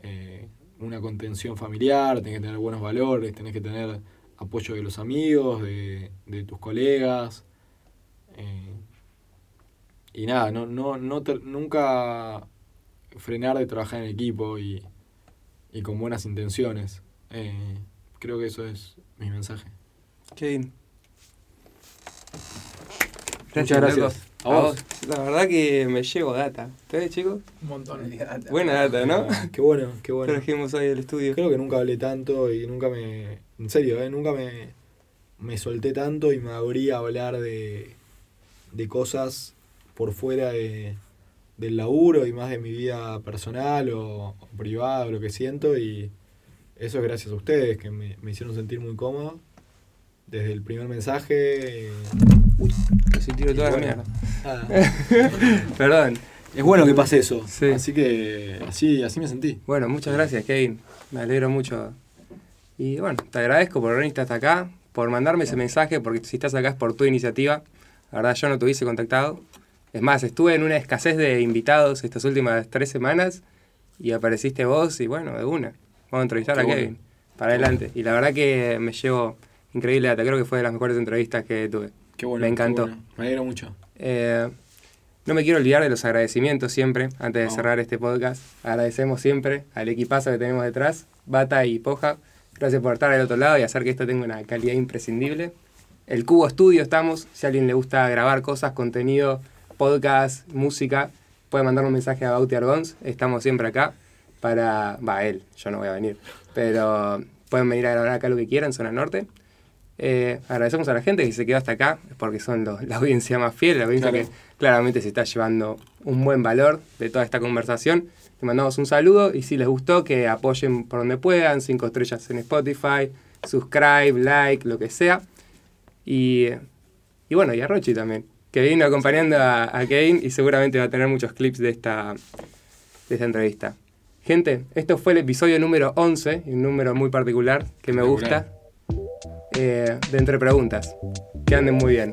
eh, una contención familiar, tenés que tener buenos valores, tenés que tener apoyo de los amigos, de, de tus colegas. Eh, y nada, no, no, no nunca frenar de trabajar en equipo y, y con buenas intenciones. Eh, creo que eso es mi mensaje. Kevin. Muchas gracias. A vos. La verdad que me llevo data. ¿Ustedes, chicos? Un montón de data. Buena data, ¿no? qué bueno, qué bueno. Trajimos hoy al estudio. Creo que nunca hablé tanto y nunca me. En serio, ¿eh? Nunca me, me solté tanto y me abrí a hablar de, de cosas por fuera de, del laburo y más de mi vida personal o, privada o lo que siento y eso es gracias a ustedes que me, hicieron sentir muy cómodo desde el primer mensaje. Uy, tiro toda la mierda. Ah. Perdón. Es bueno que pase eso. Así que así, así me sentí. Bueno, muchas gracias, Kevin. Me alegro mucho. Y bueno, te agradezco por venir hasta acá, por mandarme ese mensaje, porque si estás acá es por tu iniciativa. La verdad, yo no te hubiese contactado. Es más, estuve en una escasez de invitados estas últimas tres semanas y apareciste vos y bueno, de una. Vamos a entrevistar a Kevin. Para adelante. Y la verdad que me llevo increíble data. Creo que fue de las mejores entrevistas que tuve. Qué bueno. Me encantó. Me alegro mucho. Eh, no me quiero olvidar de los agradecimientos siempre, antes de cerrar este podcast. Agradecemos siempre al equipazo que tenemos detrás, Bata y Poja. Gracias por estar al otro lado y hacer que esto tenga una calidad imprescindible. El Cubo Estudio estamos, si a alguien le gusta grabar cosas, contenido, podcast, música, puede mandar un mensaje a Bauti Argons. Estamos siempre acá para... Va, él, yo no voy a venir. Pero pueden venir a grabar acá lo que quieran, zona norte. Eh, agradecemos a la gente que se quedó hasta acá, porque son la audiencia más fiel, la audiencia que claramente se está llevando un buen valor de toda esta conversación. Te mandamos un saludo y si les gustó, que apoyen por donde puedan, cinco estrellas en Spotify, subscribe, like, lo que sea. Y, y bueno, y a Rochi también, que vino acompañando a, a Kevin y seguramente va a tener muchos clips de esta, de esta entrevista. Gente, esto fue el episodio número 11, un número muy particular que me gusta. Eh, de Entre Preguntas. Que anden muy bien.